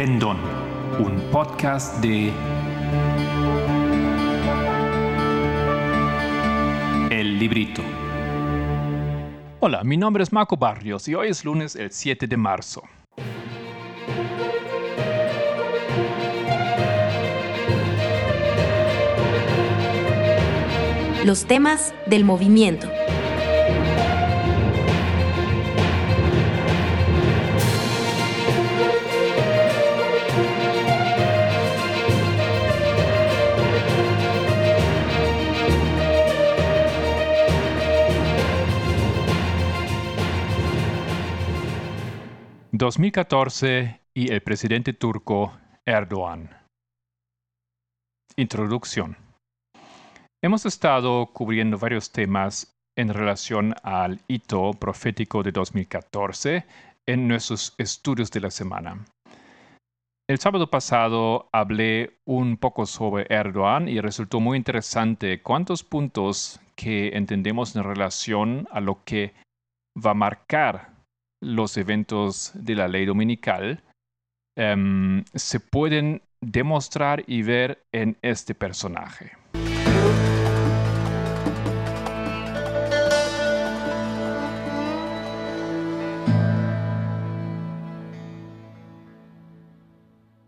Pendón, un podcast de El Librito. Hola, mi nombre es Marco Barrios y hoy es lunes el 7 de marzo. Los temas del movimiento. 2014 y el presidente turco Erdogan. Introducción. Hemos estado cubriendo varios temas en relación al hito profético de 2014 en nuestros estudios de la semana. El sábado pasado hablé un poco sobre Erdogan y resultó muy interesante cuántos puntos que entendemos en relación a lo que va a marcar los eventos de la ley dominical em, se pueden demostrar y ver en este personaje.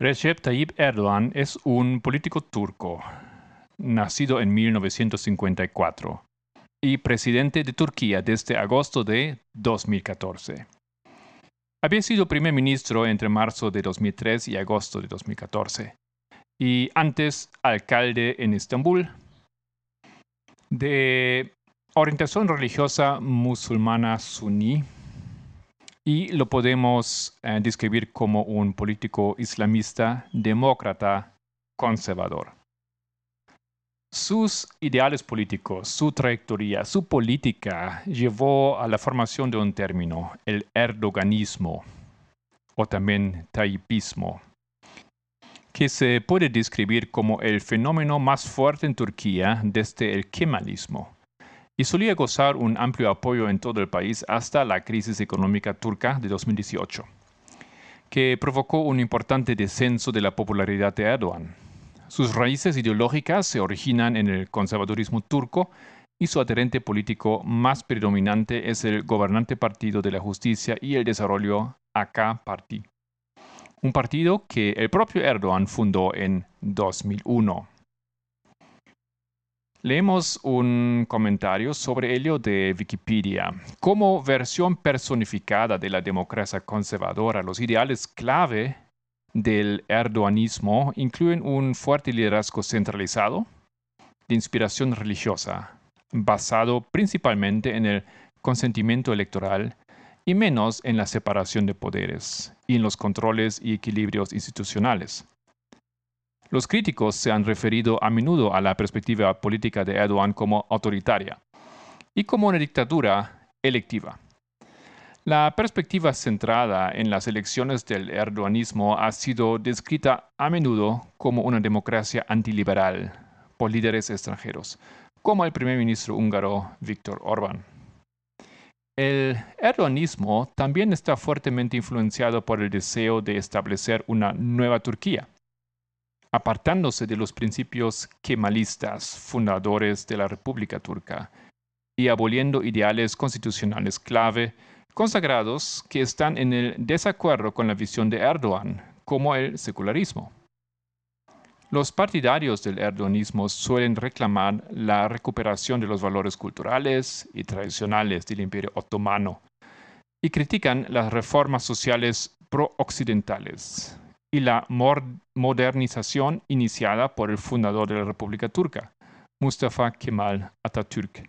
Recep Tayyip Erdogan es un político turco, nacido en 1954 y presidente de Turquía desde agosto de 2014. Había sido primer ministro entre marzo de 2003 y agosto de 2014, y antes alcalde en Estambul. De orientación religiosa musulmana suní, y lo podemos eh, describir como un político islamista demócrata conservador. Sus ideales políticos, su trayectoria, su política llevó a la formación de un término, el erdoganismo, o también taipismo, que se puede describir como el fenómeno más fuerte en Turquía desde el kemalismo, y solía gozar un amplio apoyo en todo el país hasta la crisis económica turca de 2018, que provocó un importante descenso de la popularidad de Erdogan sus raíces ideológicas se originan en el conservadurismo turco y su adherente político más predominante es el gobernante Partido de la Justicia y el Desarrollo AK Parti, un partido que el propio Erdogan fundó en 2001. Leemos un comentario sobre ello de Wikipedia. Como versión personificada de la democracia conservadora, los ideales clave del erdoganismo incluyen un fuerte liderazgo centralizado de inspiración religiosa, basado principalmente en el consentimiento electoral y menos en la separación de poderes y en los controles y equilibrios institucionales. Los críticos se han referido a menudo a la perspectiva política de Erdogan como autoritaria y como una dictadura electiva. La perspectiva centrada en las elecciones del erdoganismo ha sido descrita a menudo como una democracia antiliberal por líderes extranjeros, como el primer ministro húngaro Viktor Orbán. El erdoganismo también está fuertemente influenciado por el deseo de establecer una nueva Turquía, apartándose de los principios kemalistas fundadores de la República Turca y aboliendo ideales constitucionales clave consagrados que están en el desacuerdo con la visión de Erdogan, como el secularismo. Los partidarios del erdoganismo suelen reclamar la recuperación de los valores culturales y tradicionales del imperio otomano y critican las reformas sociales pro-occidentales y la modernización iniciada por el fundador de la República Turca, Mustafa Kemal Atatürk.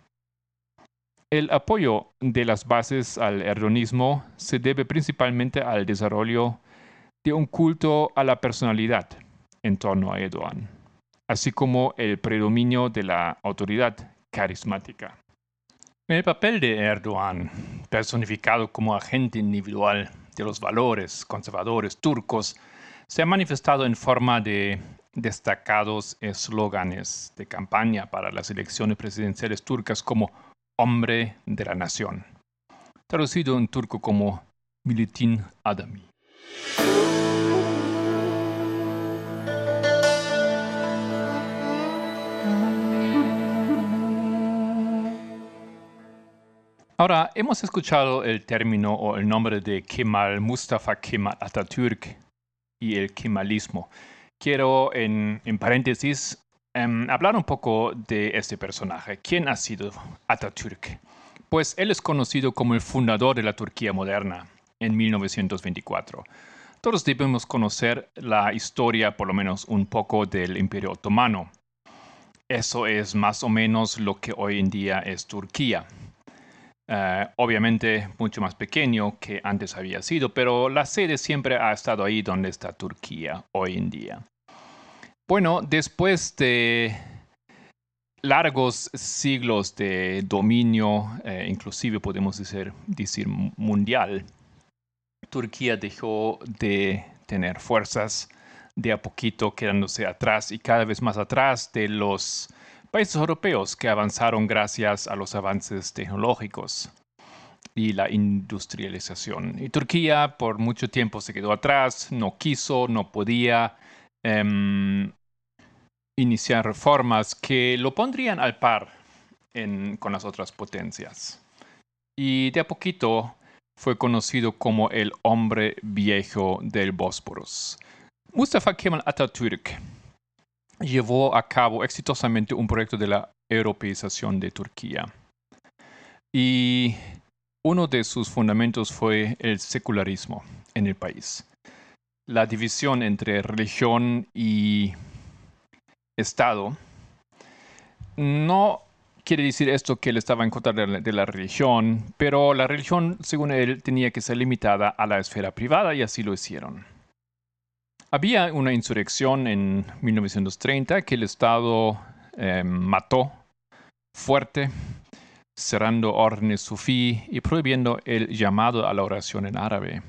El apoyo de las bases al erdonismo se debe principalmente al desarrollo de un culto a la personalidad en torno a Erdogan, así como el predominio de la autoridad carismática. El papel de Erdogan, personificado como agente individual de los valores conservadores turcos, se ha manifestado en forma de destacados eslóganes de campaña para las elecciones presidenciales turcas como hombre de la nación, traducido en turco como Militin Adami. Ahora, hemos escuchado el término o el nombre de Kemal Mustafa Kemal Atatürk y el kemalismo. Quiero, en, en paréntesis, em, hablar un poco de este personaje. ¿Quién ha sido Atatürk? Pues él es conocido como el fundador de la Turquía moderna en 1924. Todos debemos conocer la historia, por lo menos un poco, del Imperio Otomano. Eso es más o menos lo que hoy en día es Turquía. Eh, obviamente mucho más pequeño que antes había sido, pero la sede siempre ha estado ahí donde está Turquía hoy en día. Bueno, después de largos siglos de dominio, eh, inclusive podemos decir, decir mundial, Turquía dejó de tener fuerzas de a poquito quedándose atrás y cada vez más atrás de los países europeos que avanzaron gracias a los avances tecnológicos y la industrialización. Y Turquía por mucho tiempo se quedó atrás, no quiso, no podía em, iniciar reformas que lo pondrían al par con las otras potencias. Y de a poquito fue conocido como el hombre viejo del Bósforos. Mustafa Kemal Atatürk llevó a cabo exitosamente un proyecto de la europeización de Turquía. Y uno de sus fundamentos fue el secularismo en el país. La división entre religión y Estado no quiere decir esto que él estaba en contra de la, religión, pero la religión, según él, tenía que ser limitada a la esfera privada y así lo hicieron. Había una insurrección en 1930 que el Estado em, mató fuerte, cerrando órdenes sufí y prohibiendo el llamado a la oración en árabe.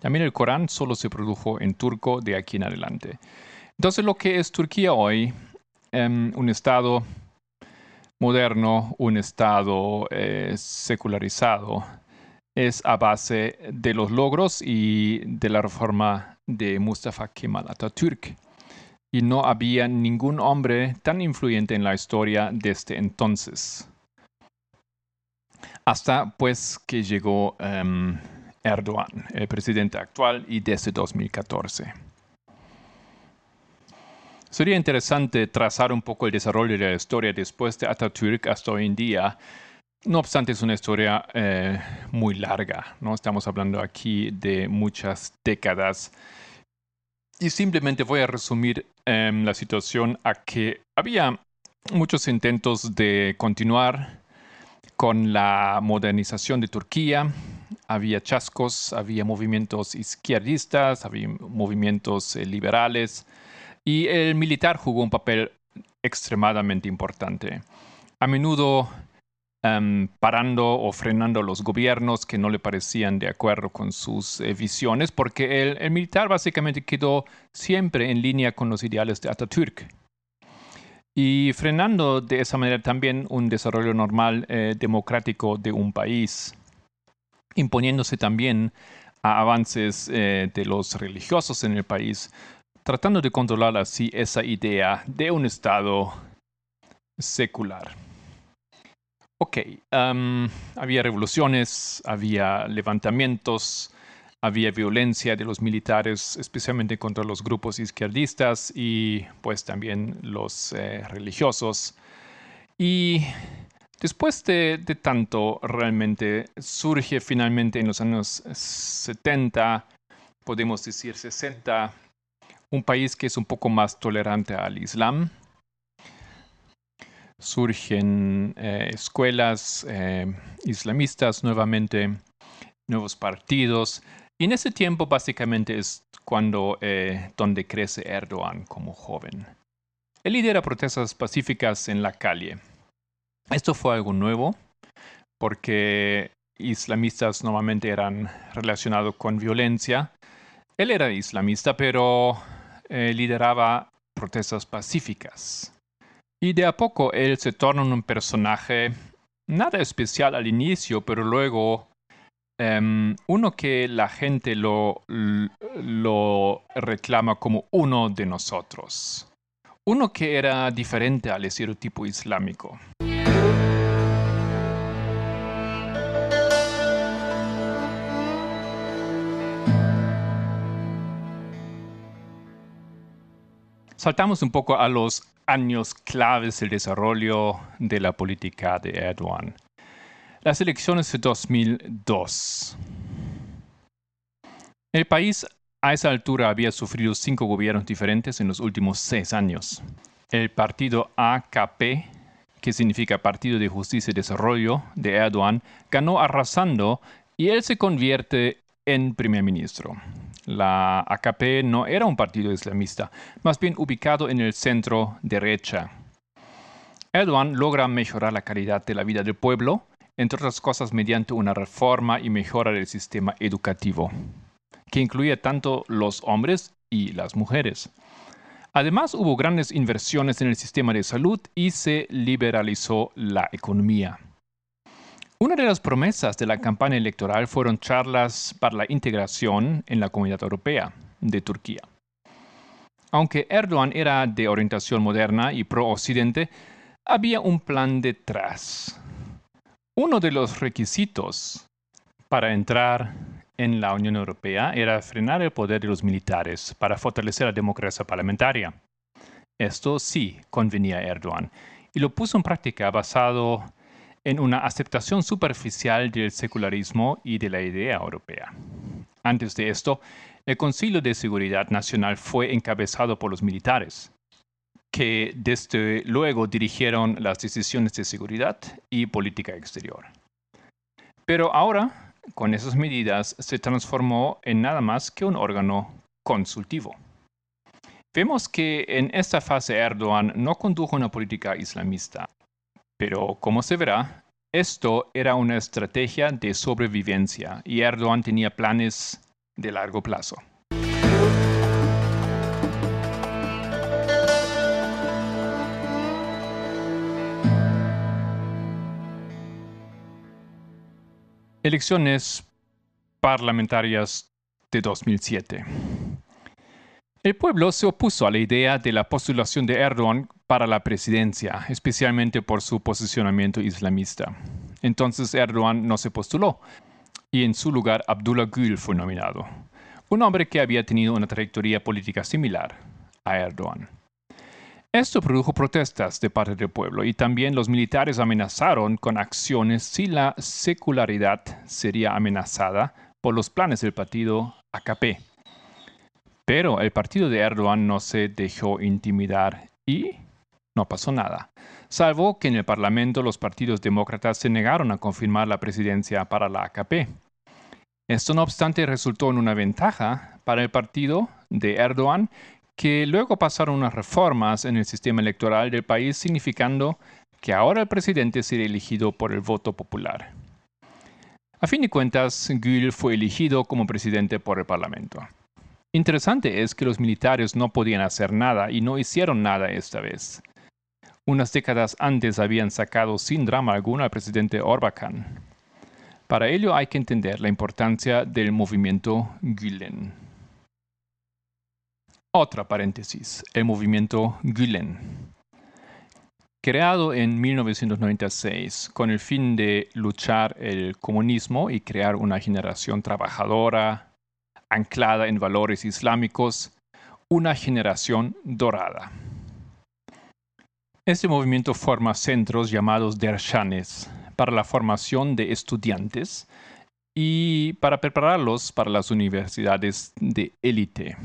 También el Corán solo se produjo en turco de aquí en adelante. Entonces lo que es Turquía hoy, em, un Estado moderno, un Estado eh, secularizado, es a base de los logros y de la reforma de Mustafa Kemal Atatürk. Y no había ningún hombre tan influyente en la historia desde entonces. Hasta pues que llegó um, Erdogan, el presidente actual, y desde 2014. Sería interesante trazar un poco el desarrollo de la historia después de Atatürk hasta hoy en día, no obstante, es una historia eh, muy larga, ¿no? Estamos hablando aquí de muchas décadas. Y simplemente voy a resumir em, la situación a que había muchos intentos de continuar con la modernización de Turquía. Había chascos, había movimientos izquierdistas, había movimientos eh, liberales y el militar jugó un papel extremadamente importante. A menudo Em, parando o frenando los gobiernos que no le parecían de acuerdo con sus eh, visiones, porque el, militar básicamente quedó siempre en línea con los ideales de Atatürk. Y frenando de esa manera también un desarrollo normal eh, democrático de un país, imponiéndose también a avances eh, de los religiosos en el país, tratando de controlar así esa idea de un Estado secular. Ok, había revoluciones, había levantamientos, había violencia de los militares, especialmente contra los grupos izquierdistas y pues también los eh, religiosos. Y después de, tanto, realmente surge finalmente en los años 70, podemos decir 60, un país que es un poco más tolerante al Islam surgen eh, escuelas eh, islamistas nuevamente, nuevos partidos. Y en ese tiempo básicamente es cuando eh, donde crece Erdogan como joven. Él lidera protestas pacíficas en la calle. Esto fue algo nuevo porque islamistas normalmente eran relacionados con violencia. Él era islamista, pero lideraba protestas pacíficas. Y de a poco él se torna un personaje nada especial al inicio, pero luego em, uno que la gente lo reclama como uno de nosotros. Uno que era diferente al estereotipo islámico. Saltamos un poco a los años claves del desarrollo de la política de Erdogan. Las elecciones de 2002. El país a esa altura había sufrido cinco gobiernos diferentes en los últimos seis años. El partido AKP, que significa Partido de Justicia y Desarrollo de Erdogan, ganó arrasando y él se convierte en primer ministro. La AKP no era un partido islamista, más bien ubicado en el centro derecha. Erdogan logra mejorar la calidad de la vida del pueblo, entre otras cosas mediante una reforma y mejora del sistema educativo que incluía tanto los hombres y las mujeres. Además, hubo grandes inversiones en el sistema de salud y se liberalizó la economía. Una de las promesas de la campaña electoral fueron charlas para la integración en la comunidad europea de Turquía. Aunque Erdogan era de orientación moderna y pro-occidente, había un plan detrás. Uno de los requisitos para entrar en la Unión Europea era frenar el poder de los militares para fortalecer la democracia parlamentaria. Esto sí convenía a Erdogan y lo puso en práctica basado en una aceptación superficial del secularismo y de la idea europea. Antes de esto, el Concilio de Seguridad Nacional fue encabezado por los militares, que desde luego dirigieron las decisiones de seguridad y política exterior. Pero ahora con esas medidas se transformó en nada más que un órgano consultivo. Vemos que en esta fase Erdogan no condujo una política islamista, pero como se verá, esto era una estrategia de sobrevivencia y Erdogan tenía planes de largo plazo. Elecciones parlamentarias de 2007. El pueblo se opuso a la idea de la postulación de Erdogan para la presidencia, especialmente por su posicionamiento islamista. Entonces Erdogan no se postuló y en su lugar Abdullah Gül fue nominado, un hombre que había tenido una trayectoria política similar a Erdogan. Esto produjo protestas de parte del pueblo y también los militares amenazaron con acciones si la secularidad sería amenazada por los planes del partido AKP. Pero el partido de Erdogan no se dejó intimidar y no pasó nada, salvo que en el Parlamento los partidos demócratas se negaron a confirmar la presidencia para la AKP. Esto no obstante resultó en una ventaja para el partido de Erdogan que luego pasaron unas reformas en el sistema electoral del país, significando que ahora el presidente será elegido por el voto popular. A fin de cuentas, Gül fue elegido como presidente por el Parlamento. Interesante es que los militares no podían hacer nada y no hicieron nada esta vez. Unas décadas antes habían sacado sin drama alguno al presidente Orbán. Para ello hay que entender la importancia del movimiento Gülen. Otra paréntesis, el movimiento Gülen. Creado en 1996 con el fin de luchar el comunismo y crear una generación trabajadora anclada en valores islámicos, una generación dorada. Este movimiento forma centros llamados dershanes para la formación de estudiantes y para prepararlos para las universidades de élite.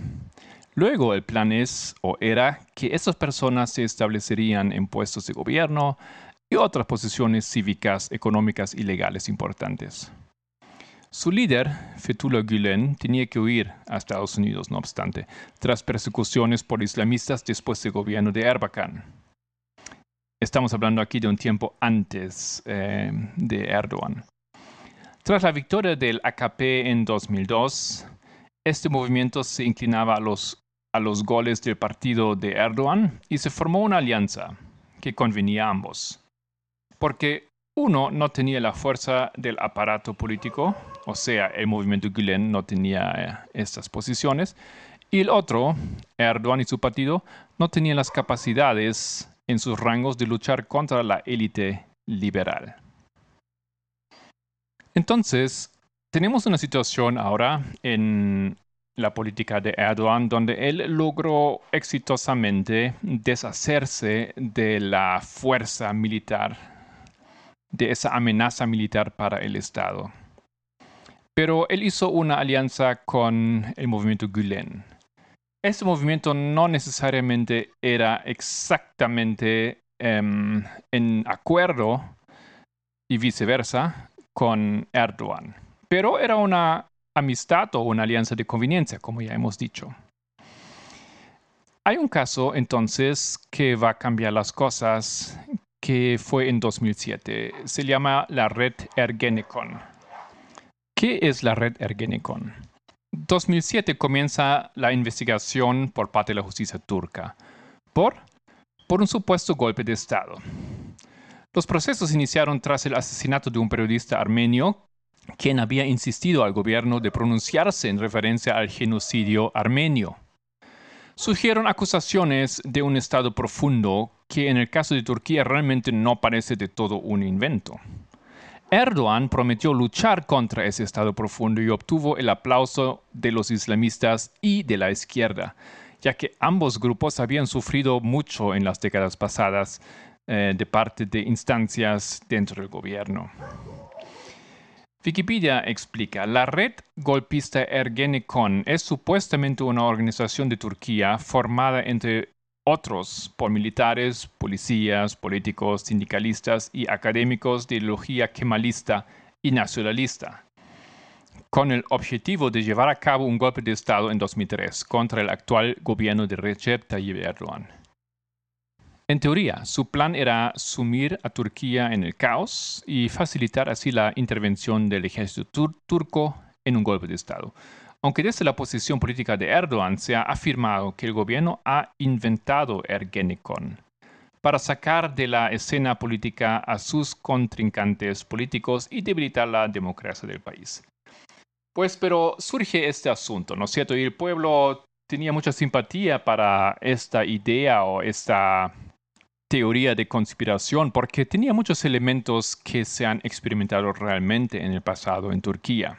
Luego el plan es o era que estas personas se establecerían en puestos de gobierno y otras posiciones cívicas, económicas y legales importantes. Su líder, Fethullah Gülen, tenía que huir a Estados Unidos, no obstante, tras persecuciones por islamistas después del gobierno de Erbakan. Estamos hablando aquí de un tiempo antes eh, de Erdogan. Tras la victoria del AKP en 2002, este movimiento se inclinaba a los a los goles del partido de Erdogan y se formó una alianza que convenía a ambos. Porque uno no tenía la fuerza del aparato político, o sea, el movimiento Gülen no tenía eh, estas posiciones, y el otro, Erdogan y su partido, no tenían las capacidades en sus rangos de luchar contra la élite liberal. Entonces, tenemos una situación ahora en la política de Erdogan, donde él logró exitosamente deshacerse de la fuerza militar, de esa amenaza militar para el Estado. Pero él hizo una alianza con el movimiento Gülen. Este movimiento no necesariamente era exactamente em, en acuerdo y viceversa con Erdogan, pero era una amistad o una alianza de conveniencia, como ya hemos dicho. Hay un caso entonces que va a cambiar las cosas, que fue en 2007. Se llama la red Ergenekon. ¿Qué es la red Ergenekon? 2007 comienza la investigación por parte de la justicia turca por, por un supuesto golpe de Estado. Los procesos iniciaron tras el asesinato de un periodista armenio quien había insistido al gobierno de pronunciarse en referencia al genocidio armenio. Surgieron acusaciones de un Estado profundo que en el caso de Turquía realmente no parece de todo un invento. Erdogan prometió luchar contra ese Estado profundo y obtuvo el aplauso de los islamistas y de la izquierda, ya que ambos grupos habían sufrido mucho en las décadas pasadas eh, de parte de instancias dentro del gobierno. Wikipedia explica, la red golpista Ergenekon es supuestamente una organización de Turquía formada entre otros por militares, policías, políticos, sindicalistas y académicos de ideología kemalista y nacionalista, con el objetivo de llevar a cabo un golpe de Estado en 2003 contra el actual gobierno de Recep Tayyip Erdogan. En teoría, su plan era sumir a Turquía en el caos y facilitar así la intervención del ejército turco en un golpe de Estado. Aunque desde la posición política de Erdogan se ha afirmado que el gobierno ha inventado Ergenekon para sacar de la escena política a sus contrincantes políticos y debilitar la democracia del país. Pues pero surge este asunto, ¿no es cierto? Y el pueblo tenía mucha simpatía para esta idea o esta teoría de conspiración porque tenía muchos elementos que se han experimentado realmente en el pasado en Turquía.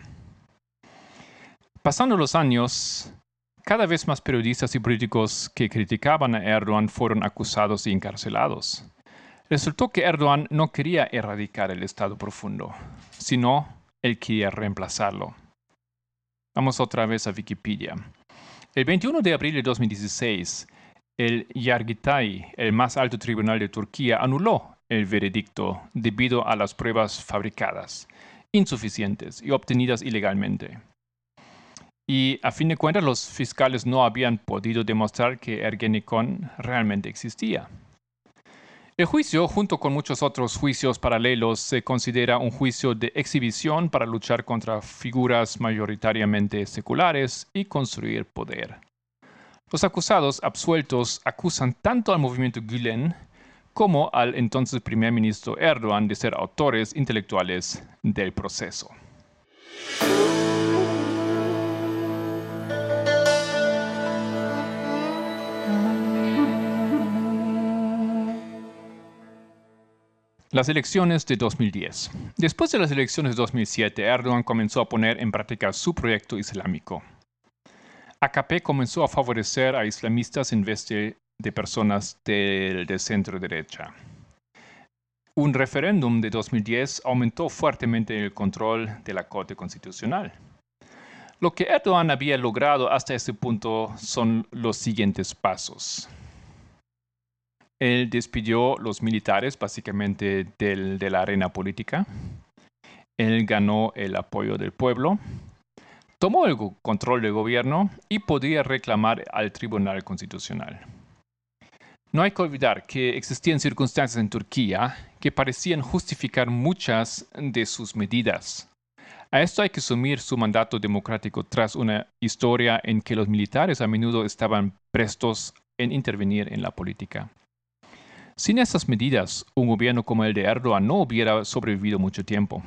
Pasando los años, cada vez más periodistas y políticos que criticaban a Erdogan fueron acusados y encarcelados. Resultó que Erdogan no quería erradicar el Estado profundo, sino él quería reemplazarlo. Vamos otra vez a Wikipedia. El 21 de abril de 2016, el Yargitay, el más alto tribunal de Turquía, anuló el veredicto debido a las pruebas fabricadas, insuficientes y obtenidas ilegalmente. Y a fin de cuentas los fiscales no habían podido demostrar que Ergenekon realmente existía. El juicio, junto con muchos otros juicios paralelos, se considera un juicio de exhibición para luchar contra figuras mayoritariamente seculares y construir poder. Los acusados absueltos acusan tanto al movimiento Gülen como al entonces primer ministro Erdogan de ser autores intelectuales del proceso. Las elecciones de 2010. Después de las elecciones de 2007, Erdogan comenzó a poner en práctica su proyecto islámico. AKP comenzó a favorecer a islamistas en vez de, personas del de centro derecha. Un referéndum de 2010 aumentó fuertemente el control de la Corte Constitucional. Lo que Erdogan había logrado hasta este punto son los siguientes pasos. Él despidió los militares básicamente de la arena política. Él ganó el apoyo del pueblo tomó el control del gobierno y podía reclamar al Tribunal Constitucional. No hay que olvidar que existían circunstancias en Turquía que parecían justificar muchas de sus medidas. A esto hay que sumir su mandato democrático tras una historia en que los militares a menudo estaban prestos en intervenir en la política. Sin esas medidas, un gobierno como el de Erdogan no hubiera sobrevivido mucho tiempo.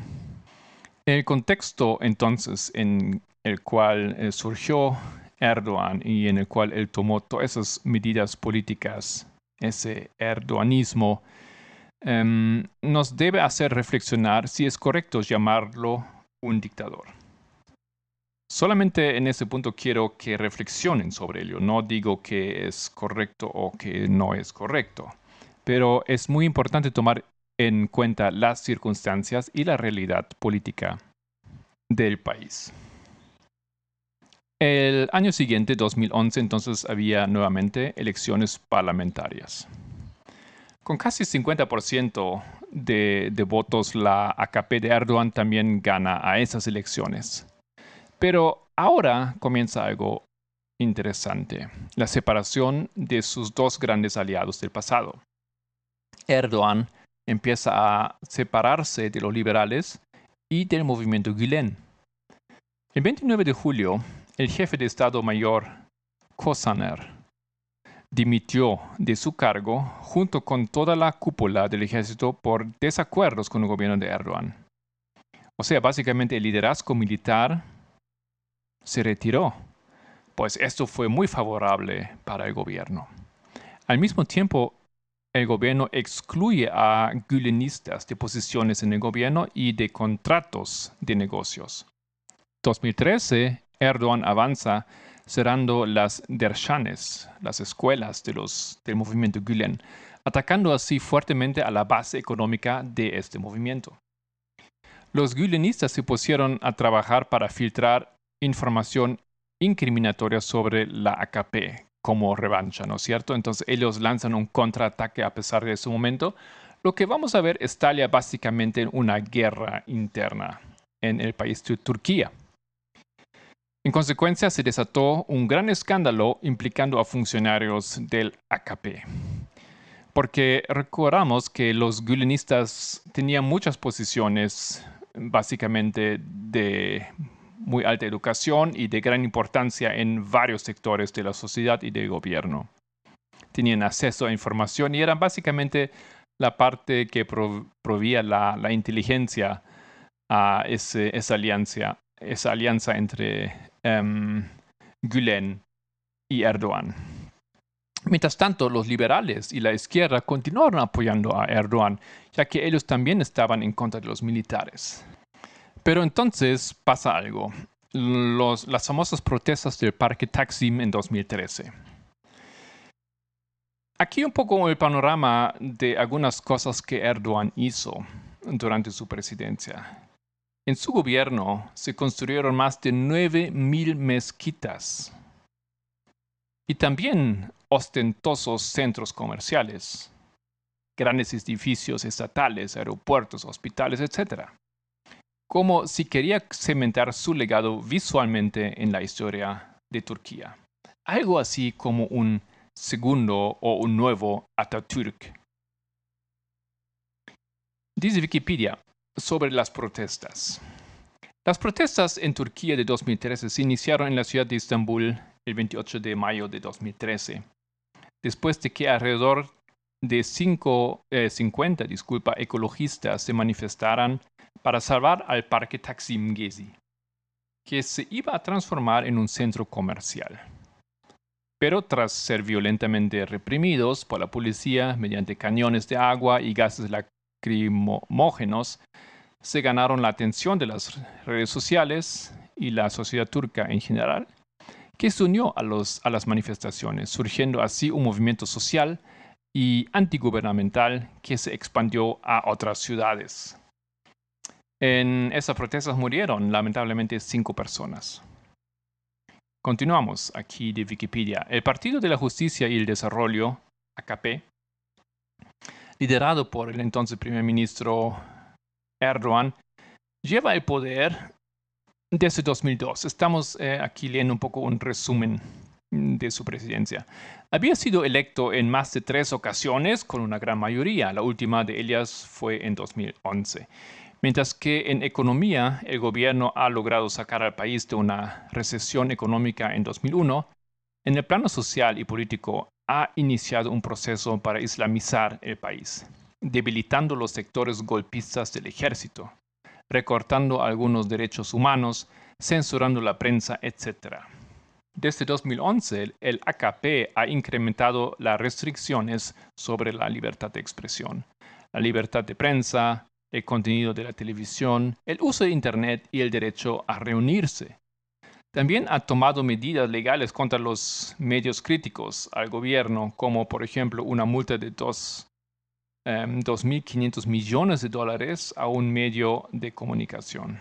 En el contexto entonces en el cual eh, surgió Erdogan y en el cual él tomó todas esas medidas políticas, ese erdoganismo, em, nos debe hacer reflexionar si es correcto llamarlo un dictador. Solamente en ese punto quiero que reflexionen sobre ello. No digo que es correcto o que no es correcto, pero es muy importante tomar en cuenta las circunstancias y la realidad política del país. El año siguiente, 2011, entonces había nuevamente elecciones parlamentarias. Con casi 50% de, votos, la AKP de Erdogan también gana a esas elecciones. Pero ahora comienza algo interesante, la separación de sus dos grandes aliados del pasado. Erdogan empieza a separarse de los liberales y del movimiento Gülen. El 29 de julio, el jefe de Estado Mayor, Kosaner, dimitió de su cargo junto con toda la cúpula del ejército por desacuerdos con el gobierno de Erdogan. O sea, básicamente el liderazgo militar se retiró, pues esto fue muy favorable para el gobierno. Al mismo tiempo, el gobierno excluye a gülenistas de posiciones en el gobierno y de contratos de negocios. 2013, Erdogan avanza cerrando las dershanes, las escuelas de los, del movimiento Gülen, atacando así fuertemente a la base económica de este movimiento. Los gülenistas se pusieron a trabajar para filtrar información incriminatoria sobre la AKP como revancha, ¿no es cierto? Entonces ellos lanzan un contraataque a pesar de ese momento. Lo que vamos a ver estalla básicamente en una guerra interna en el país de Turquía. En consecuencia, se desató un gran escándalo implicando a funcionarios del AKP. Porque recordamos que los gulenistas tenían muchas posiciones básicamente de muy alta educación y de gran importancia en varios sectores de la sociedad y del gobierno. Tenían acceso a información y eran básicamente la parte que provía la, inteligencia a esa, alianza, esa alianza entre um, Gülen y Erdogan. Mientras tanto, los liberales y la izquierda continuaron apoyando a Erdogan, ya que ellos también estaban en contra de los militares. Pero entonces pasa algo. las famosas protestas del Parque Taksim en 2013. Aquí un poco el panorama de algunas cosas que Erdogan hizo durante su presidencia. En su gobierno se construyeron más de 9.000 mezquitas y también ostentosos centros comerciales, grandes edificios estatales, aeropuertos, hospitales, etc como si quería cementar su legado visualmente en la historia de Turquía. Algo así como un segundo o un nuevo Atatürk. Dice Wikipedia sobre las protestas. Las protestas en Turquía de 2013 se iniciaron en la ciudad de Estambul el 28 de mayo de 2013, después de que alrededor de 5, 50 eh, disculpa, ecologistas se manifestaran para salvar al parque Taksim Gezi, que se iba a transformar en un centro comercial. Pero tras ser violentamente reprimidos por la policía mediante cañones de agua y gases lacrimógenos, se ganaron la atención de las redes sociales y la sociedad turca en general, que se unió a, las manifestaciones, surgiendo así un movimiento social y antigubernamental que se expandió a otras ciudades. En esas protestas murieron lamentablemente cinco personas. Continuamos aquí de Wikipedia. El Partido de la Justicia y el Desarrollo, AKP, liderado por el entonces primer ministro Erdogan, lleva el poder desde 2002. Estamos eh, aquí leyendo un poco un resumen de su presidencia. Había sido electo en más de tres ocasiones con una gran mayoría. La última de ellas fue en 2011. Mientras que en economía el gobierno ha logrado sacar al país de una recesión económica en 2001, en el plano social y político ha iniciado un proceso para islamizar el país, debilitando los sectores golpistas del ejército, recortando algunos derechos humanos, censurando la prensa, etc. Desde 2011, el AKP ha incrementado las restricciones sobre la libertad de expresión, la libertad de prensa, el contenido de la televisión, el uso de Internet y el derecho a reunirse. También ha tomado medidas legales contra los medios críticos al gobierno, como por ejemplo una multa de 2.500 em, millones de dólares a un medio de comunicación.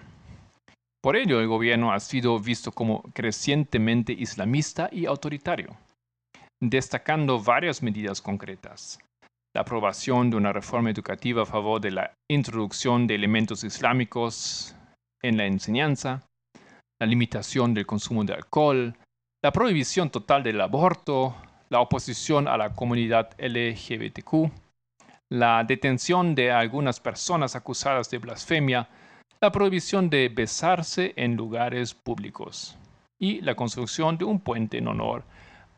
Por ello, el gobierno ha sido visto como crecientemente islamista y autoritario, destacando varias medidas concretas. La aprobación de una reforma educativa a favor de la introducción de elementos islámicos en la enseñanza, la limitación del consumo de alcohol, la prohibición total del aborto, la oposición a la comunidad LGBTQ, la detención de algunas personas acusadas de blasfemia, la prohibición de besarse en lugares públicos y la construcción de un puente en honor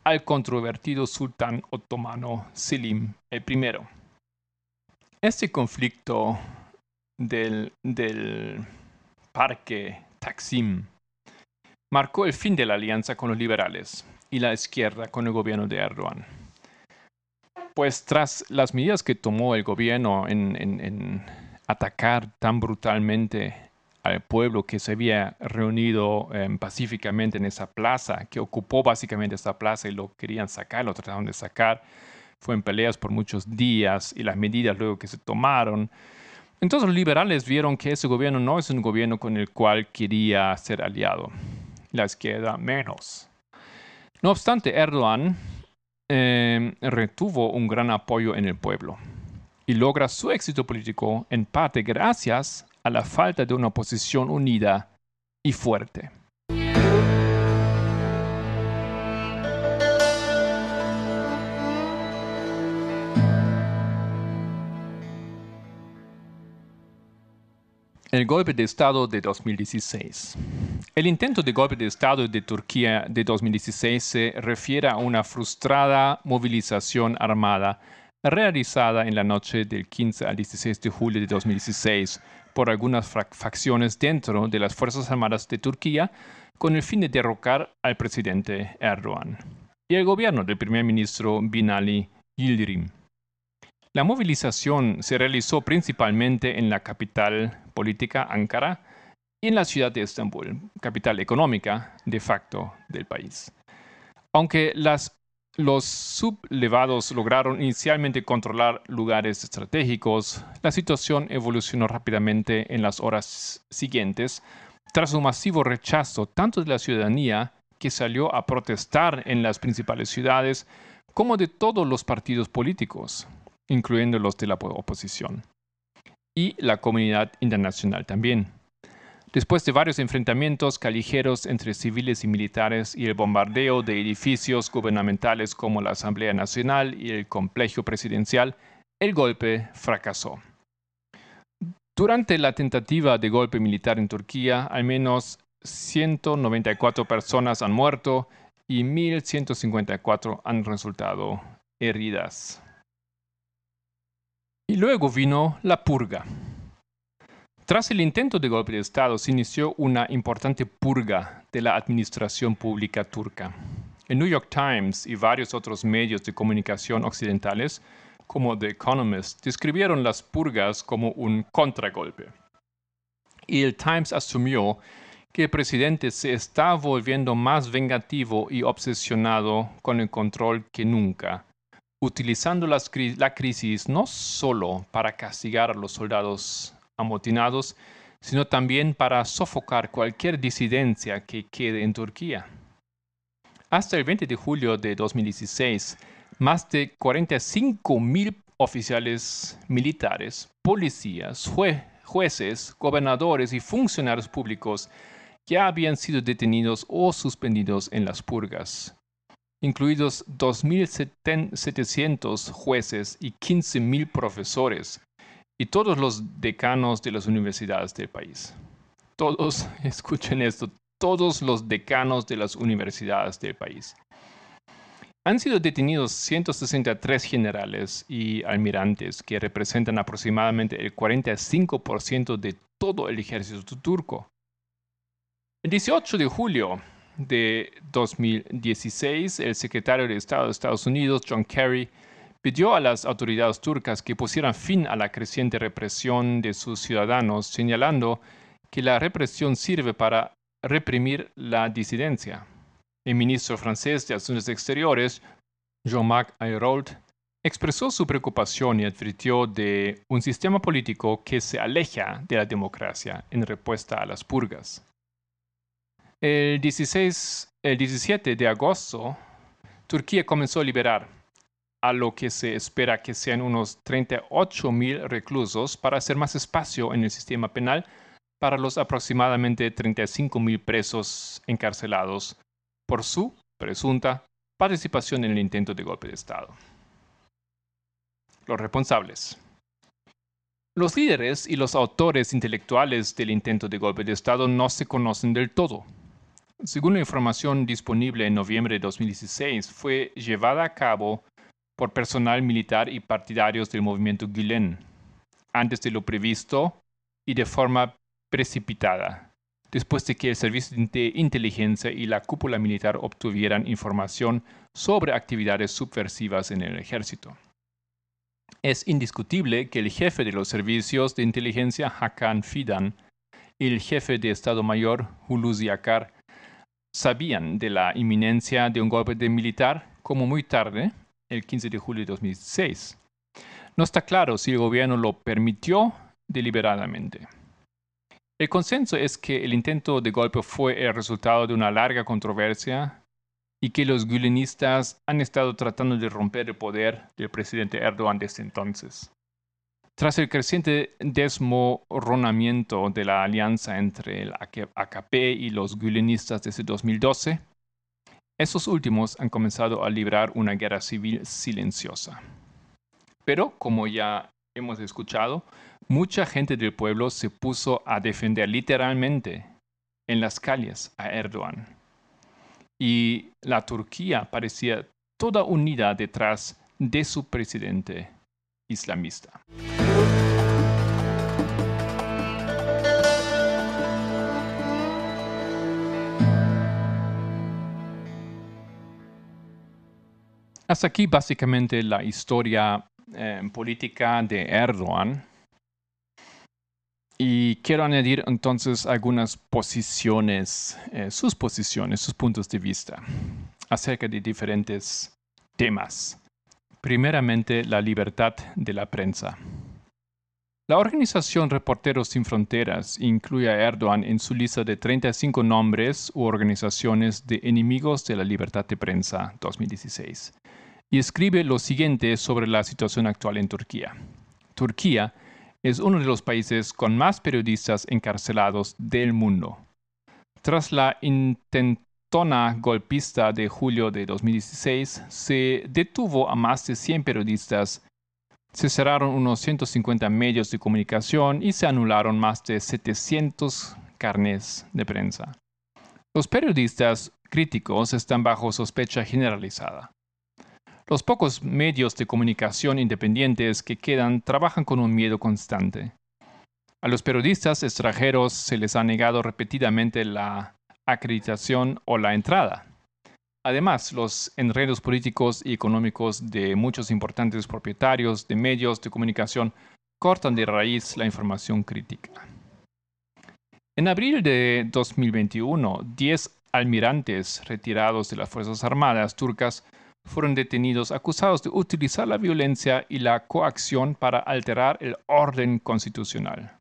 al controvertido sultán otomano Selim I. Este conflicto del, del parque Taksim marcó el fin de la alianza con los liberales y la izquierda con el gobierno de Erdogan. Pues tras las medidas que tomó el gobierno en, atacar tan brutalmente al pueblo que se había reunido em, pacíficamente en esa plaza, que ocupó básicamente esa plaza y lo querían sacar, lo trataron de sacar, fue en peleas por muchos días y las medidas luego que se tomaron. Entonces los liberales vieron que ese gobierno no es un gobierno con el cual quería ser aliado la izquierda menos. No obstante, Erdogan em, retuvo un gran apoyo en el pueblo y logra su éxito político en parte gracias a la falta de una oposición unida y fuerte. El golpe de Estado de 2016. El intento de golpe de Estado de Turquía de 2016 se refiere a una frustrada movilización armada realizada en la noche del 15 al 16 de julio de 2016 por algunas facciones dentro de las Fuerzas Armadas de Turquía con el fin de derrocar al presidente Erdogan y el gobierno del primer ministro Binali Yildirim. La movilización se realizó principalmente en la capital política Ankara y en la ciudad de Estambul, capital económica de facto del país. Aunque los sublevados lograron inicialmente controlar lugares estratégicos, la situación evolucionó rápidamente en las horas siguientes tras un masivo rechazo tanto de la ciudadanía que salió a protestar en las principales ciudades como de todos los partidos políticos, incluyendo los de la oposición, y la comunidad internacional también. Después de varios enfrentamientos callejeros entre civiles y militares y el bombardeo de edificios gubernamentales como la Asamblea Nacional y el complejo presidencial, el golpe fracasó. Durante la tentativa de golpe militar en Turquía, al menos 194 personas han muerto y 1.154 han resultado heridas. Y luego vino la purga. Tras el intento de golpe de Estado se inició una importante purga de la administración pública turca. El New York Times y varios otros medios de comunicación occidentales, como The Economist, describieron las purgas como un contragolpe. Y el Times asumió que el presidente se está volviendo más vengativo y obsesionado con el control que nunca utilizando la crisis no solo para castigar a los soldados amotinados, sino también para sofocar cualquier disidencia que quede en Turquía. Hasta el 20 de julio de 2016, más de 45 mil oficiales militares, policías, jueces, gobernadores y funcionarios públicos ya habían sido detenidos o suspendidos en las purgas incluidos 2.700 jueces y 15.000 profesores, y todos los decanos de las universidades del país. Todos, escuchen esto, todos los decanos de las universidades del país. Han sido detenidos 163 generales y almirantes que representan aproximadamente el 45% de todo el ejército turco. El 18 de julio, de 2016, el secretario de Estado de Estados Unidos, John Kerry, pidió a las autoridades turcas que pusieran fin a la creciente represión de sus ciudadanos, señalando que la represión sirve para reprimir la disidencia. El ministro francés de Asuntos Exteriores, Jean-Marc Ayrault, expresó su preocupación y advirtió de un sistema político que se aleja de la democracia en respuesta a las purgas. El, 16, el 17 de agosto, Turquía comenzó a liberar a lo que se espera que sean unos 38 mil reclusos para hacer más espacio en el sistema penal para los aproximadamente 35 mil presos encarcelados por su presunta participación en el intento de golpe de Estado. Los responsables. Los líderes y los autores intelectuales del intento de golpe de Estado no se conocen del todo. Según la información disponible en noviembre de 2016, fue llevada a cabo por personal militar y partidarios del movimiento Gülen, antes de lo previsto y de forma precipitada, después de que el servicio de inteligencia y la cúpula militar obtuvieran información sobre actividades subversivas en el ejército. Es indiscutible que el jefe de los servicios de inteligencia Hakan Fidan y el jefe de Estado Mayor Hulusi Akar sabían de la inminencia de un golpe de militar como muy tarde, el 15 de julio de 2016. No está claro si el gobierno lo permitió deliberadamente. El consenso es que el intento de golpe fue el resultado de una larga controversia y que los gulenistas han estado tratando de romper el poder del presidente Erdogan desde entonces. Tras el creciente desmoronamiento de la alianza entre el AKP y los gulenistas desde 2012, esos últimos han comenzado a librar una guerra civil silenciosa. Pero, como ya hemos escuchado, mucha gente del pueblo se puso a defender literalmente en las calles a Erdogan. Y la Turquía parecía toda unida detrás de su presidente islamista. Hasta aquí básicamente la historia eh, política de Erdogan. Y quiero añadir entonces algunas posiciones, eh, sus posiciones, sus puntos de vista acerca de diferentes temas. Primeramente, la libertad de la prensa. La organización Reporteros Sin Fronteras incluye a Erdogan en su lista de 35 nombres u organizaciones de enemigos de la libertad de prensa 2016 y escribe lo siguiente sobre la situación actual en Turquía. Turquía es uno de los países con más periodistas encarcelados del mundo. Tras la intentona golpista de julio de 2016, se detuvo a más de 100 periodistas, se cerraron unos 150 medios de comunicación y se anularon más de 700 carnes de prensa. Los periodistas críticos están bajo sospecha generalizada. Los pocos medios de comunicación independientes que quedan trabajan con un miedo constante. A los periodistas extranjeros se les ha negado repetidamente la acreditación o la entrada. Además, los enredos políticos y económicos de muchos importantes propietarios de medios de comunicación cortan de raíz la información crítica. En abril de 2021, 10 almirantes retirados de las Fuerzas Armadas turcas fueron detenidos acusados de utilizar la violencia y la coacción para alterar el orden constitucional.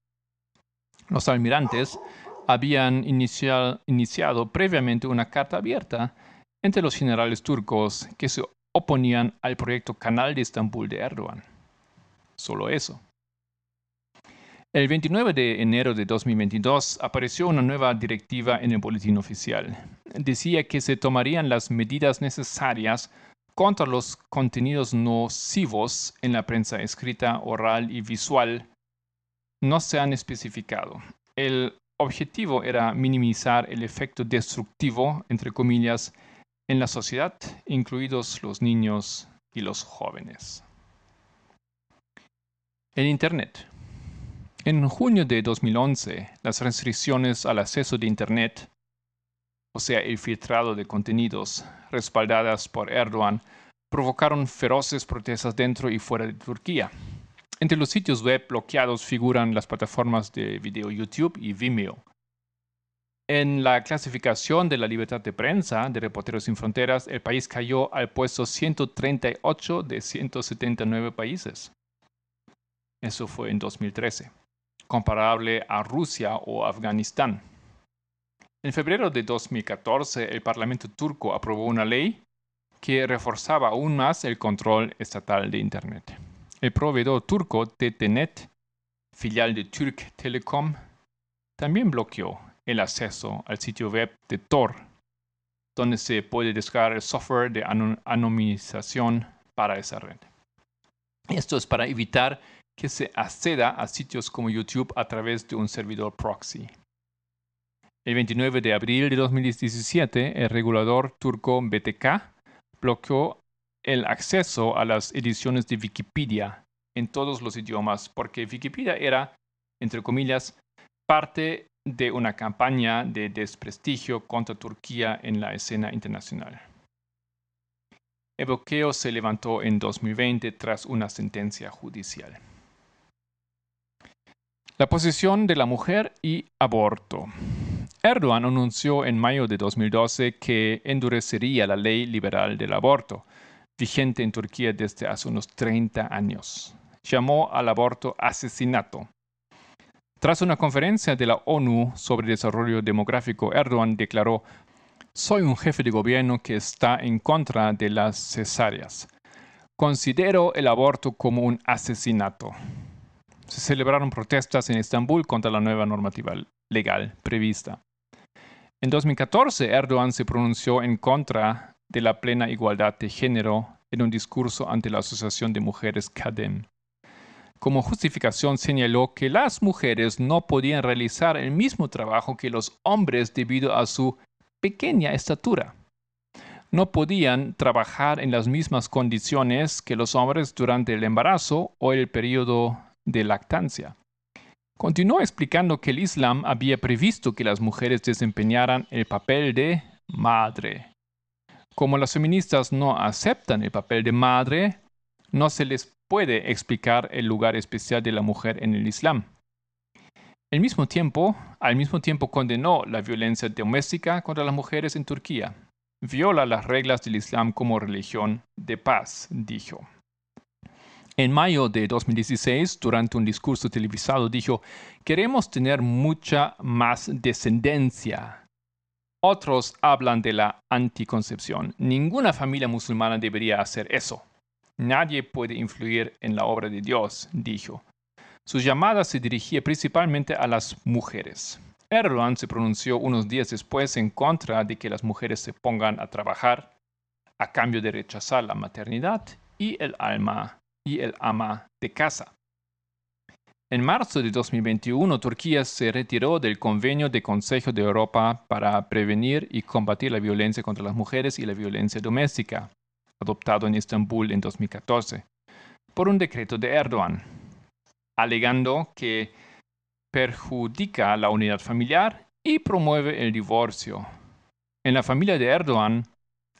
Los almirantes habían iniciado previamente una carta abierta entre los generales turcos que se oponían al proyecto Canal de Estambul de Erdogan. Solo eso. El 29 de enero de 2022 apareció una nueva directiva en el boletín oficial. Decía que se tomarían las medidas necesarias contra los contenidos nocivos en la prensa escrita, oral y visual no se han especificado. El objetivo era minimizar el efecto destructivo, entre comillas, en la sociedad, incluidos los niños y los jóvenes. El Internet. En junio de 2011, las restricciones al acceso de Internet o sea, el filtrado de contenidos respaldadas por Erdogan, provocaron feroces protestas dentro y fuera de Turquía. Entre los sitios web bloqueados figuran las plataformas de video YouTube y Vimeo. En la clasificación de la libertad de prensa de Reporteros Sin Fronteras, el país cayó al puesto 138 de 179 países. Eso fue en 2013, comparable a Rusia o Afganistán. En febrero de 2014, el Parlamento turco aprobó una ley que reforzaba aún más el control estatal de Internet. El proveedor turco TTNet, filial de Türk Telekom, también bloqueó el acceso al sitio web de Tor, donde se puede descargar el software de anonimización para esa red. Esto es para evitar que se acceda a sitios como YouTube a través de un servidor proxy. El 29 de abril de 2017, el regulador turco BTK bloqueó el acceso a las ediciones de Wikipedia en todos los idiomas porque Wikipedia era, entre comillas, parte de una campaña de desprestigio contra Turquía en la escena internacional. El bloqueo se levantó en 2020 tras una sentencia judicial. La posición de la mujer y aborto. Erdogan anunció en mayo de 2012 que endurecería la ley liberal del aborto, vigente en Turquía desde hace unos 30 años. Llamó al aborto asesinato. Tras una conferencia de la ONU sobre desarrollo demográfico, Erdogan declaró, soy un jefe de gobierno que está en contra de las cesáreas. Considero el aborto como un asesinato. Se celebraron protestas en Estambul contra la nueva normativa legal prevista. En 2014, Erdogan se pronunció en contra de la plena igualdad de género en un discurso ante la Asociación de Mujeres CADEM. Como justificación señaló que las mujeres no podían realizar el mismo trabajo que los hombres debido a su pequeña estatura. No podían trabajar en las mismas condiciones que los hombres durante el embarazo o el periodo de lactancia. Continuó explicando que el Islam había previsto que las mujeres desempeñaran el papel de madre. Como las feministas no aceptan el papel de madre, no se les puede explicar el lugar especial de la mujer en el Islam. Al mismo tiempo, al mismo tiempo condenó la violencia doméstica contra las mujeres en Turquía. Viola las reglas del Islam como religión de paz, dijo. En mayo de 2016, durante un discurso televisado, dijo, queremos tener mucha más descendencia. Otros hablan de la anticoncepción. Ninguna familia musulmana debería hacer eso. Nadie puede influir en la obra de Dios, dijo. Su llamada se dirigía principalmente a las mujeres. Erdogan se pronunció unos días después en contra de que las mujeres se pongan a trabajar a cambio de rechazar la maternidad y el alma y el ama de casa. En marzo de 2021, Turquía se retiró del Convenio de Consejo de Europa para prevenir y combatir la violencia contra las mujeres y la violencia doméstica, adoptado en Estambul en 2014, por un decreto de Erdogan, alegando que perjudica la unidad familiar y promueve el divorcio. En la familia de Erdogan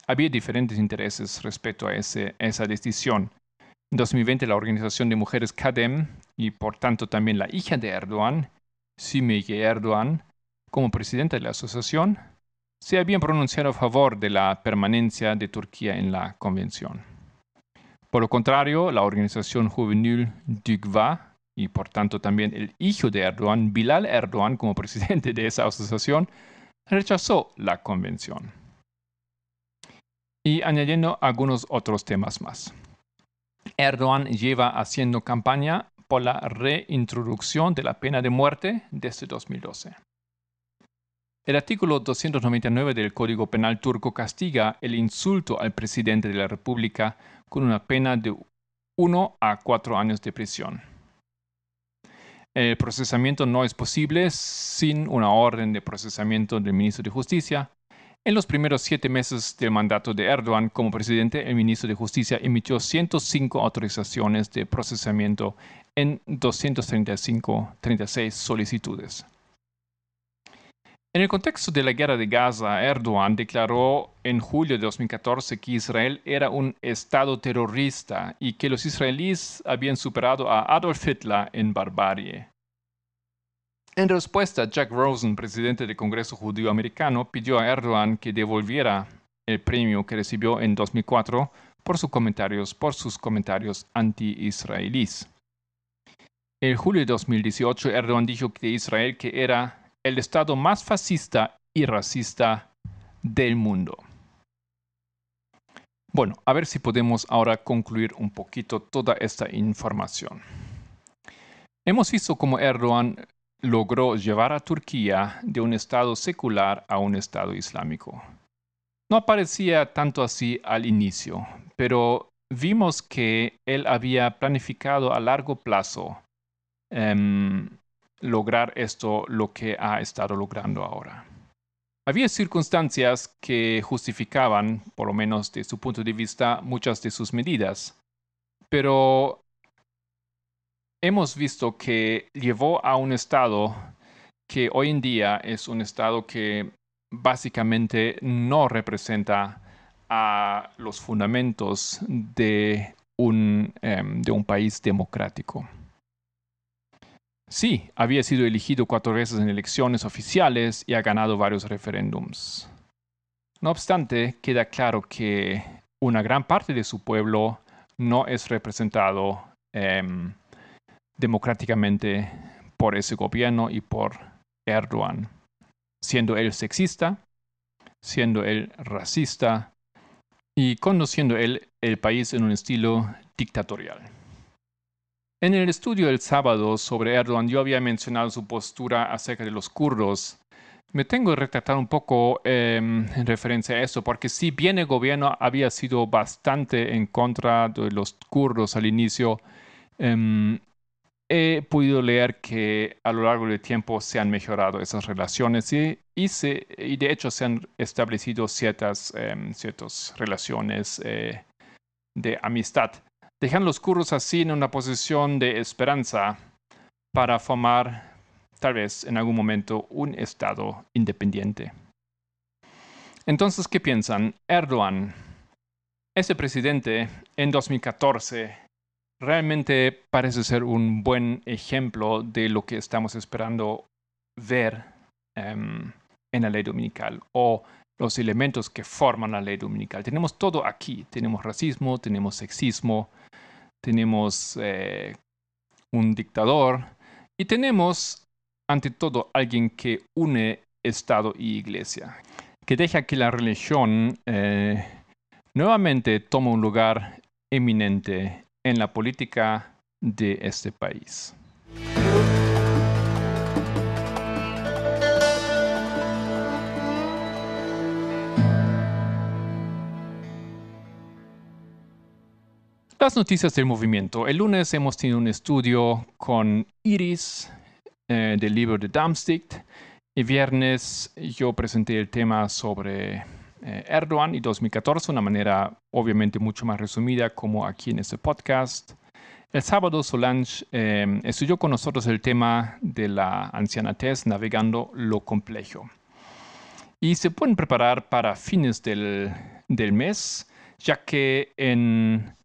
había diferentes intereses respecto a esa decisión. En 2020 la organización de mujeres Kadem y por tanto también la hija de Erdogan, Simege Erdogan, como presidenta de la asociación, se habían pronunciado a favor de la permanencia de Turquía en la convención. Por lo contrario, la organización juvenil Dugva y por tanto también el hijo de Erdogan, Bilal Erdogan, como presidente de esa asociación, rechazó la convención. Y añadiendo algunos otros temas más. Erdogan lleva haciendo campaña por la reintroducción de la pena de muerte desde 2012. El artículo 299 del Código Penal turco castiga el insulto al presidente de la República con una pena de 1 a 4 años de prisión. El procesamiento no es posible sin una orden de procesamiento del ministro de Justicia en los primeros siete meses del mandato de Erdogan como presidente, el ministro de Justicia emitió 105 autorizaciones de procesamiento en 236 solicitudes. En el contexto de la guerra de Gaza, Erdogan declaró en julio de 2014 que Israel era un Estado terrorista y que los israelíes habían superado a Adolf Hitler en barbarie. En respuesta, Jack Rosen, presidente del Congreso Judío Americano, pidió a Erdogan que devolviera el premio que recibió en 2004 por sus comentarios, por sus comentarios anti-israelíes. En julio de 2018, Erdogan dijo de Israel que era el estado más fascista y racista del mundo. Bueno, a ver si podemos ahora concluir un poquito toda esta información. Hemos visto cómo Erdogan logró llevar a Turquía de un estado secular a un estado islámico. No parecía tanto así al inicio, pero vimos que él había planificado a largo plazo em, lograr esto, lo que ha estado logrando ahora. Había circunstancias que justificaban, por lo menos de su punto de vista, muchas de sus medidas, pero hemos visto que llevó a un estado que hoy en día es un estado que básicamente no representa a los fundamentos de un, em, de un país democrático. Sí, había sido elegido cuatro veces en elecciones oficiales y ha ganado varios referéndums. No obstante, queda claro que una gran parte de su pueblo no es representado em, democráticamente por ese gobierno y por Erdogan, siendo él sexista, siendo él racista y conduciendo él el país en un estilo dictatorial. En el estudio del sábado sobre Erdogan yo había mencionado su postura acerca de los kurdos. Me tengo que retratar un poco em, en referencia a eso, porque si bien el gobierno había sido bastante en contra de los kurdos al inicio, em, he podido leer que a lo largo del tiempo se han mejorado esas relaciones y, y, de hecho se han establecido ciertas, em, ciertas relaciones eh, de amistad dejan los kurdos así en una posición de esperanza para formar, tal vez en algún momento, un Estado independiente. Entonces, ¿qué piensan? Erdogan, ese presidente en 2014, realmente parece ser un buen ejemplo de lo que estamos esperando ver em, en la ley dominical o los elementos que forman la ley dominical. Tenemos todo aquí. Tenemos racismo, tenemos sexismo, tenemos eh, un dictador y tenemos, ante todo, alguien que une Estado y Iglesia, que deja que la religión eh, nuevamente tome un lugar eminente en la política de este país. Las noticias del movimiento. El lunes hemos tenido un estudio con Iris eh, del libro de Darmstadt. El viernes yo presenté el tema sobre eh, Erdogan y 2014 de una manera obviamente mucho más resumida como aquí en este podcast. El sábado Solange eh, estudió con nosotros el tema de la ancianatez navegando lo complejo. Y se pueden preparar para fines del, del mes, ya que en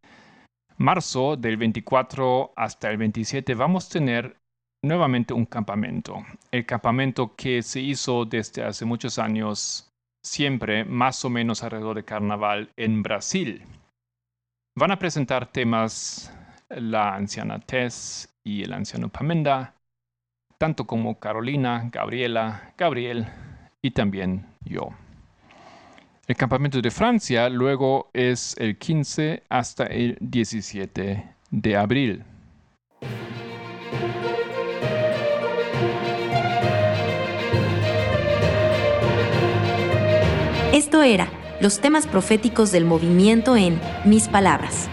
marzo del 24 hasta el 27 vamos a tener nuevamente un campamento. El campamento que se hizo desde hace muchos años, siempre más o menos alrededor de carnaval en Brasil. Van a presentar temas la anciana Tess y el anciano Pamenda, tanto como Carolina, Gabriela, Gabriel y también yo. El campamento de Francia luego es el 15 hasta el 17 de abril. Esto era los temas proféticos del movimiento en Mis Palabras.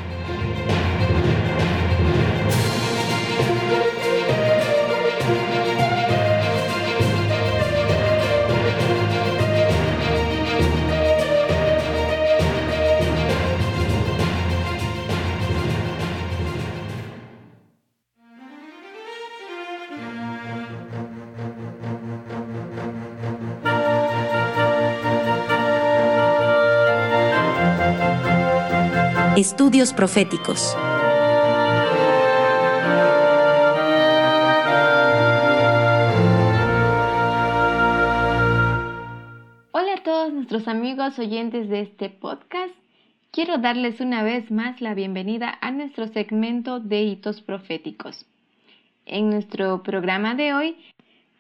Estudios Proféticos. Hola a todos nuestros amigos oyentes de este podcast. Quiero darles una vez más la bienvenida a nuestro segmento de hitos proféticos. En nuestro programa de hoy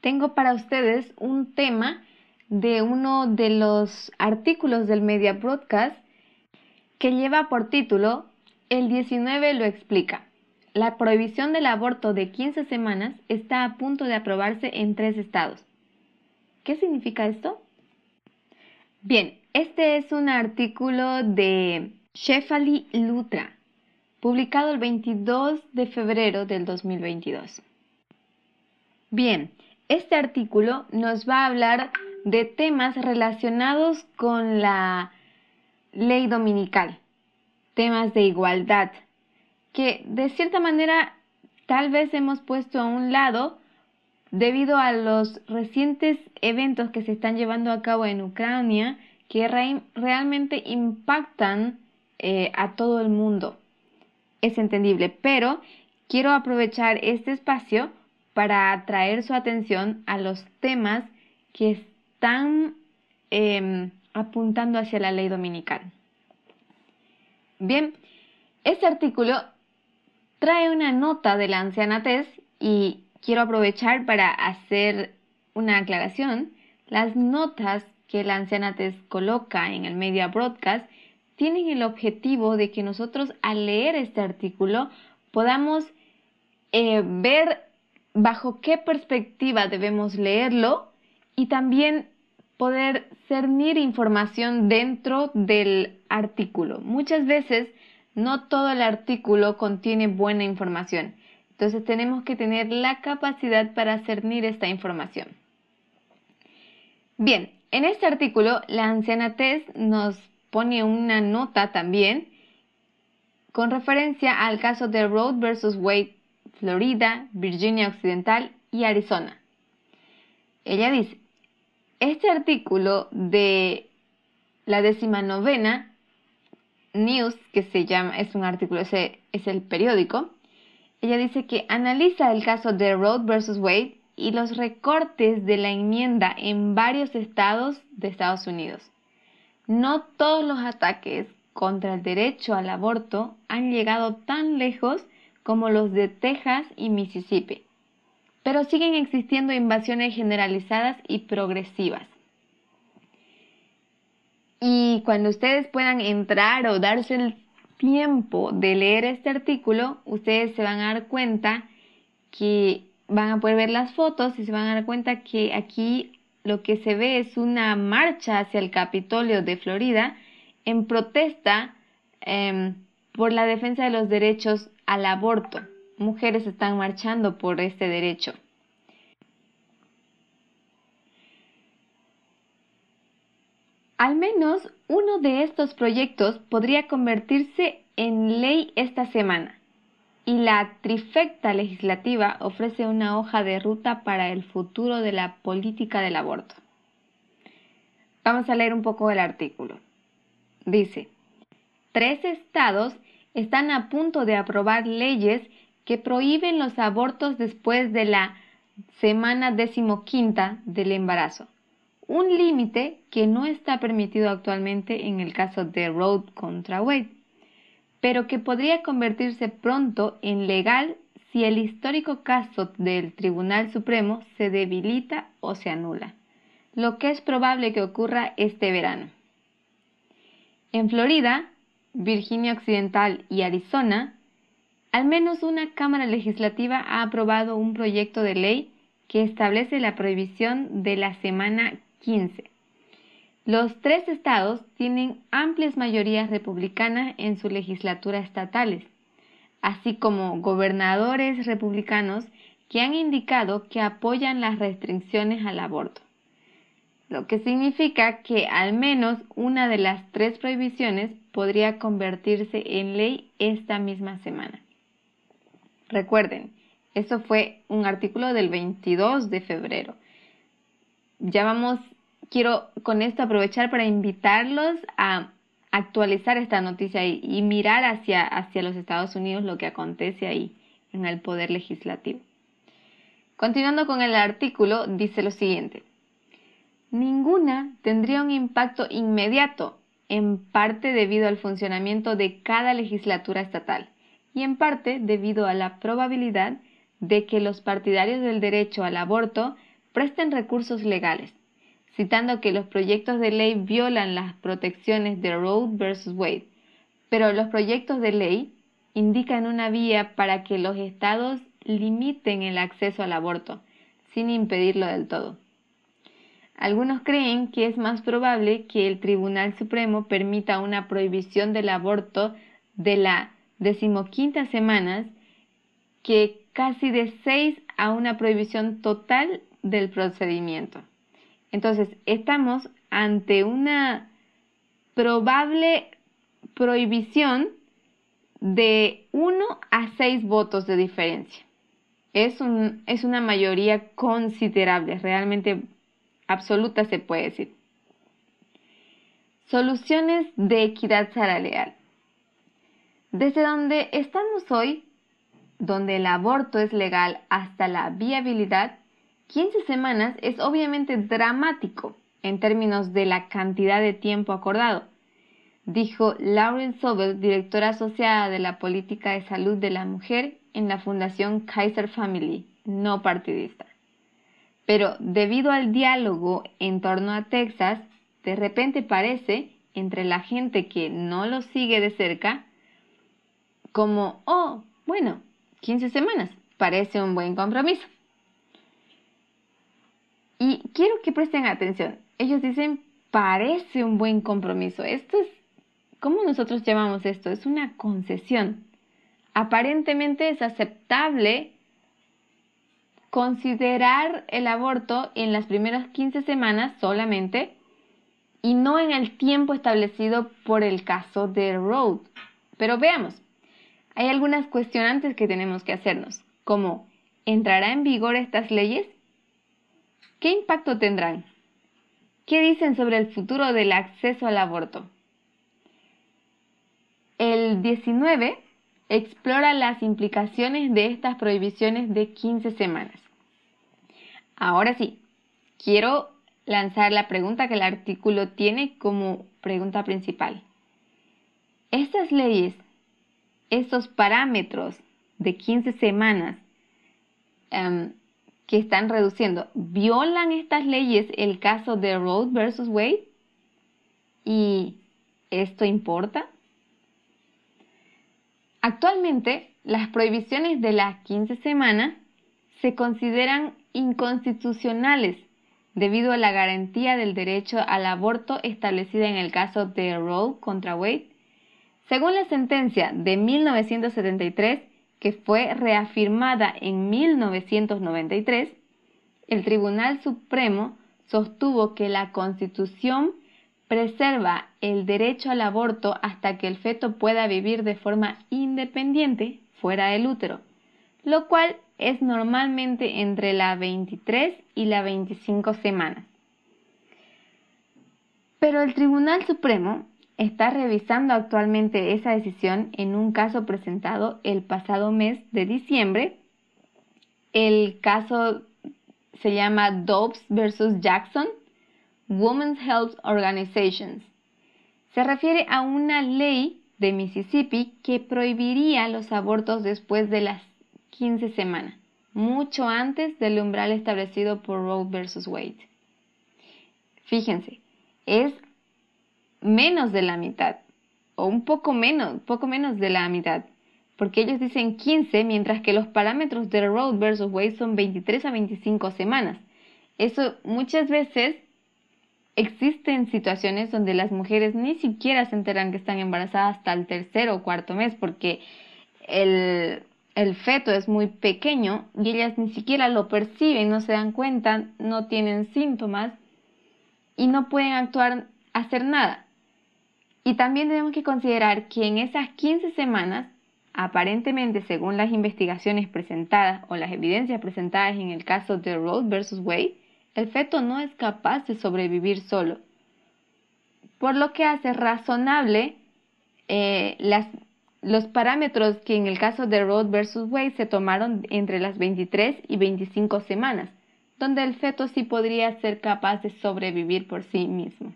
tengo para ustedes un tema de uno de los artículos del Media Broadcast que lleva por título El 19 lo explica. La prohibición del aborto de 15 semanas está a punto de aprobarse en tres estados. ¿Qué significa esto? Bien, este es un artículo de Shefali Lutra, publicado el 22 de febrero del 2022. Bien, este artículo nos va a hablar de temas relacionados con la ley dominical, temas de igualdad, que de cierta manera tal vez hemos puesto a un lado debido a los recientes eventos que se están llevando a cabo en Ucrania que realmente impactan eh, a todo el mundo. Es entendible, pero quiero aprovechar este espacio para atraer su atención a los temas que están em, apuntando hacia la ley dominical. Bien, este artículo trae una nota de la anciana Tess y quiero aprovechar para hacer una aclaración. Las notas que la anciana Tess coloca en el Media Broadcast tienen el objetivo de que nosotros al leer este artículo podamos eh, ver bajo qué perspectiva debemos leerlo y también poder cernir información dentro del artículo. Muchas veces no todo el artículo contiene buena información. Entonces tenemos que tener la capacidad para cernir esta información. Bien, en este artículo la anciana Tess nos pone una nota también con referencia al caso de Road versus Wade, Florida, Virginia Occidental y Arizona. Ella dice, este artículo de la décima novena News, que se llama, es un artículo, ese es el periódico, ella dice que analiza el caso de Road versus Wade y los recortes de la enmienda en varios estados de Estados Unidos. No todos los ataques contra el derecho al aborto han llegado tan lejos como los de Texas y Mississippi, pero siguen existiendo invasiones generalizadas y progresivas. Y cuando ustedes puedan entrar o darse el tiempo de leer este artículo, ustedes se van a dar cuenta que van a poder ver las fotos y se van a dar cuenta que aquí lo que se ve es una marcha hacia el Capitolio de Florida en protesta em, por la defensa de los derechos al aborto. Mujeres están marchando por este derecho. Al menos uno de estos proyectos podría convertirse en ley esta semana y la trifecta legislativa ofrece una hoja de ruta para el futuro de la política del aborto. Vamos a leer un poco el artículo. Dice, tres estados están a punto de aprobar leyes que prohíben los abortos después de la semana decimoquinta del embarazo un límite que no está permitido actualmente en el caso de Road contra Wade, pero que podría convertirse pronto en legal si el histórico caso del Tribunal Supremo se debilita o se anula, lo que es probable que ocurra este verano. En Florida, Virginia Occidental y Arizona, al menos una Cámara Legislativa ha aprobado un proyecto de ley que establece la prohibición de la semana 15. Los tres estados tienen amplias mayorías republicanas en sus legislaturas estatales, así como gobernadores republicanos que han indicado que apoyan las restricciones al aborto, lo que significa que al menos una de las tres prohibiciones podría convertirse en ley esta misma semana. Recuerden, eso fue un artículo del 22 de febrero. Ya vamos quiero con esto aprovechar para invitarlos a actualizar esta noticia y, mirar hacia, hacia los Estados Unidos lo que acontece ahí en el poder legislativo. Continuando con el artículo, dice lo siguiente. ninguna tendría un impacto inmediato, en parte debido al funcionamiento de cada legislatura estatal y en parte debido a la probabilidad de que los partidarios del derecho al aborto presten recursos legales, citando que los proyectos de ley violan las protecciones de Roe vs. Wade, pero los proyectos de ley indican una vía para que los estados limiten el acceso al aborto, sin impedirlo del todo. Algunos creen que es más probable que el Tribunal Supremo permita una prohibición del aborto de la decimoquinta semana que casi de seis a una prohibición total del procedimiento. Entonces, estamos ante una probable prohibición de 1 a 6 votos de diferencia. Es, un, es una mayoría considerable, realmente absoluta se puede decir. Soluciones de equidad salarial. Desde donde estamos hoy, donde el aborto es legal hasta la viabilidad, 15 semanas es obviamente dramático en términos de la cantidad de tiempo acordado, dijo Lauren Sobel, directora asociada de la política de salud de la mujer en la Fundación Kaiser Family, no partidista. Pero debido al diálogo en torno a Texas, de repente parece, entre la gente que no lo sigue de cerca, como, oh, bueno, 15 semanas, parece un buen compromiso. Y quiero que presten atención. Ellos dicen, parece un buen compromiso. Esto es, ¿cómo nosotros llamamos esto? Es una concesión. Aparentemente es aceptable considerar el aborto en las primeras 15 semanas solamente y no en el tiempo establecido por el caso de Road. Pero veamos, hay algunas cuestionantes que tenemos que hacernos, como ¿entrará en vigor estas leyes? ¿Qué impacto tendrán? ¿Qué dicen sobre el futuro del acceso al aborto? El 19 explora las implicaciones de estas prohibiciones de 15 semanas. Ahora sí, quiero lanzar la pregunta que el artículo tiene como pregunta principal. ¿Estas leyes estos parámetros de 15 semanas em, que están reduciendo, ¿violan estas leyes el caso de Roe versus Wade? ¿Y esto importa? Actualmente, las prohibiciones de las 15 semanas se consideran inconstitucionales debido a la garantía del derecho al aborto establecida en el caso de Roe contra Wade según la sentencia de 1973, que fue reafirmada en 1993, el Tribunal Supremo sostuvo que la Constitución preserva el derecho al aborto hasta que el feto pueda vivir de forma independiente fuera del útero, lo cual es normalmente entre la 23 y la 25 semanas. Pero el Tribunal Supremo está revisando actualmente esa decisión en un caso presentado el pasado mes de diciembre. El caso se llama Dobbs versus Jackson, Women's Health Organizations. Se refiere a una ley de Mississippi que prohibiría los abortos después de las 15 semanas, mucho antes del umbral establecido por Roe versus Wade. Fíjense, es menos de la mitad, o un poco menos, poco menos de la mitad, porque ellos dicen 15, mientras que los parámetros de Road versus Wade son 23 a 25 semanas. Eso muchas veces existen situaciones donde las mujeres ni siquiera se enteran que están embarazadas hasta el tercer o cuarto mes, porque el, el feto es muy pequeño y ellas ni siquiera lo perciben, no se dan cuenta, no tienen síntomas y no pueden actuar, hacer nada. Y también tenemos que considerar que en esas 15 semanas, aparentemente según las investigaciones presentadas o las evidencias presentadas en el caso de Roe versus Wade, el feto no es capaz de sobrevivir solo. Por lo que hace razonable eh, los parámetros que en el caso de Roe versus Wade se tomaron entre las 23 y 25 semanas, donde el feto sí podría ser capaz de sobrevivir por sí mismo.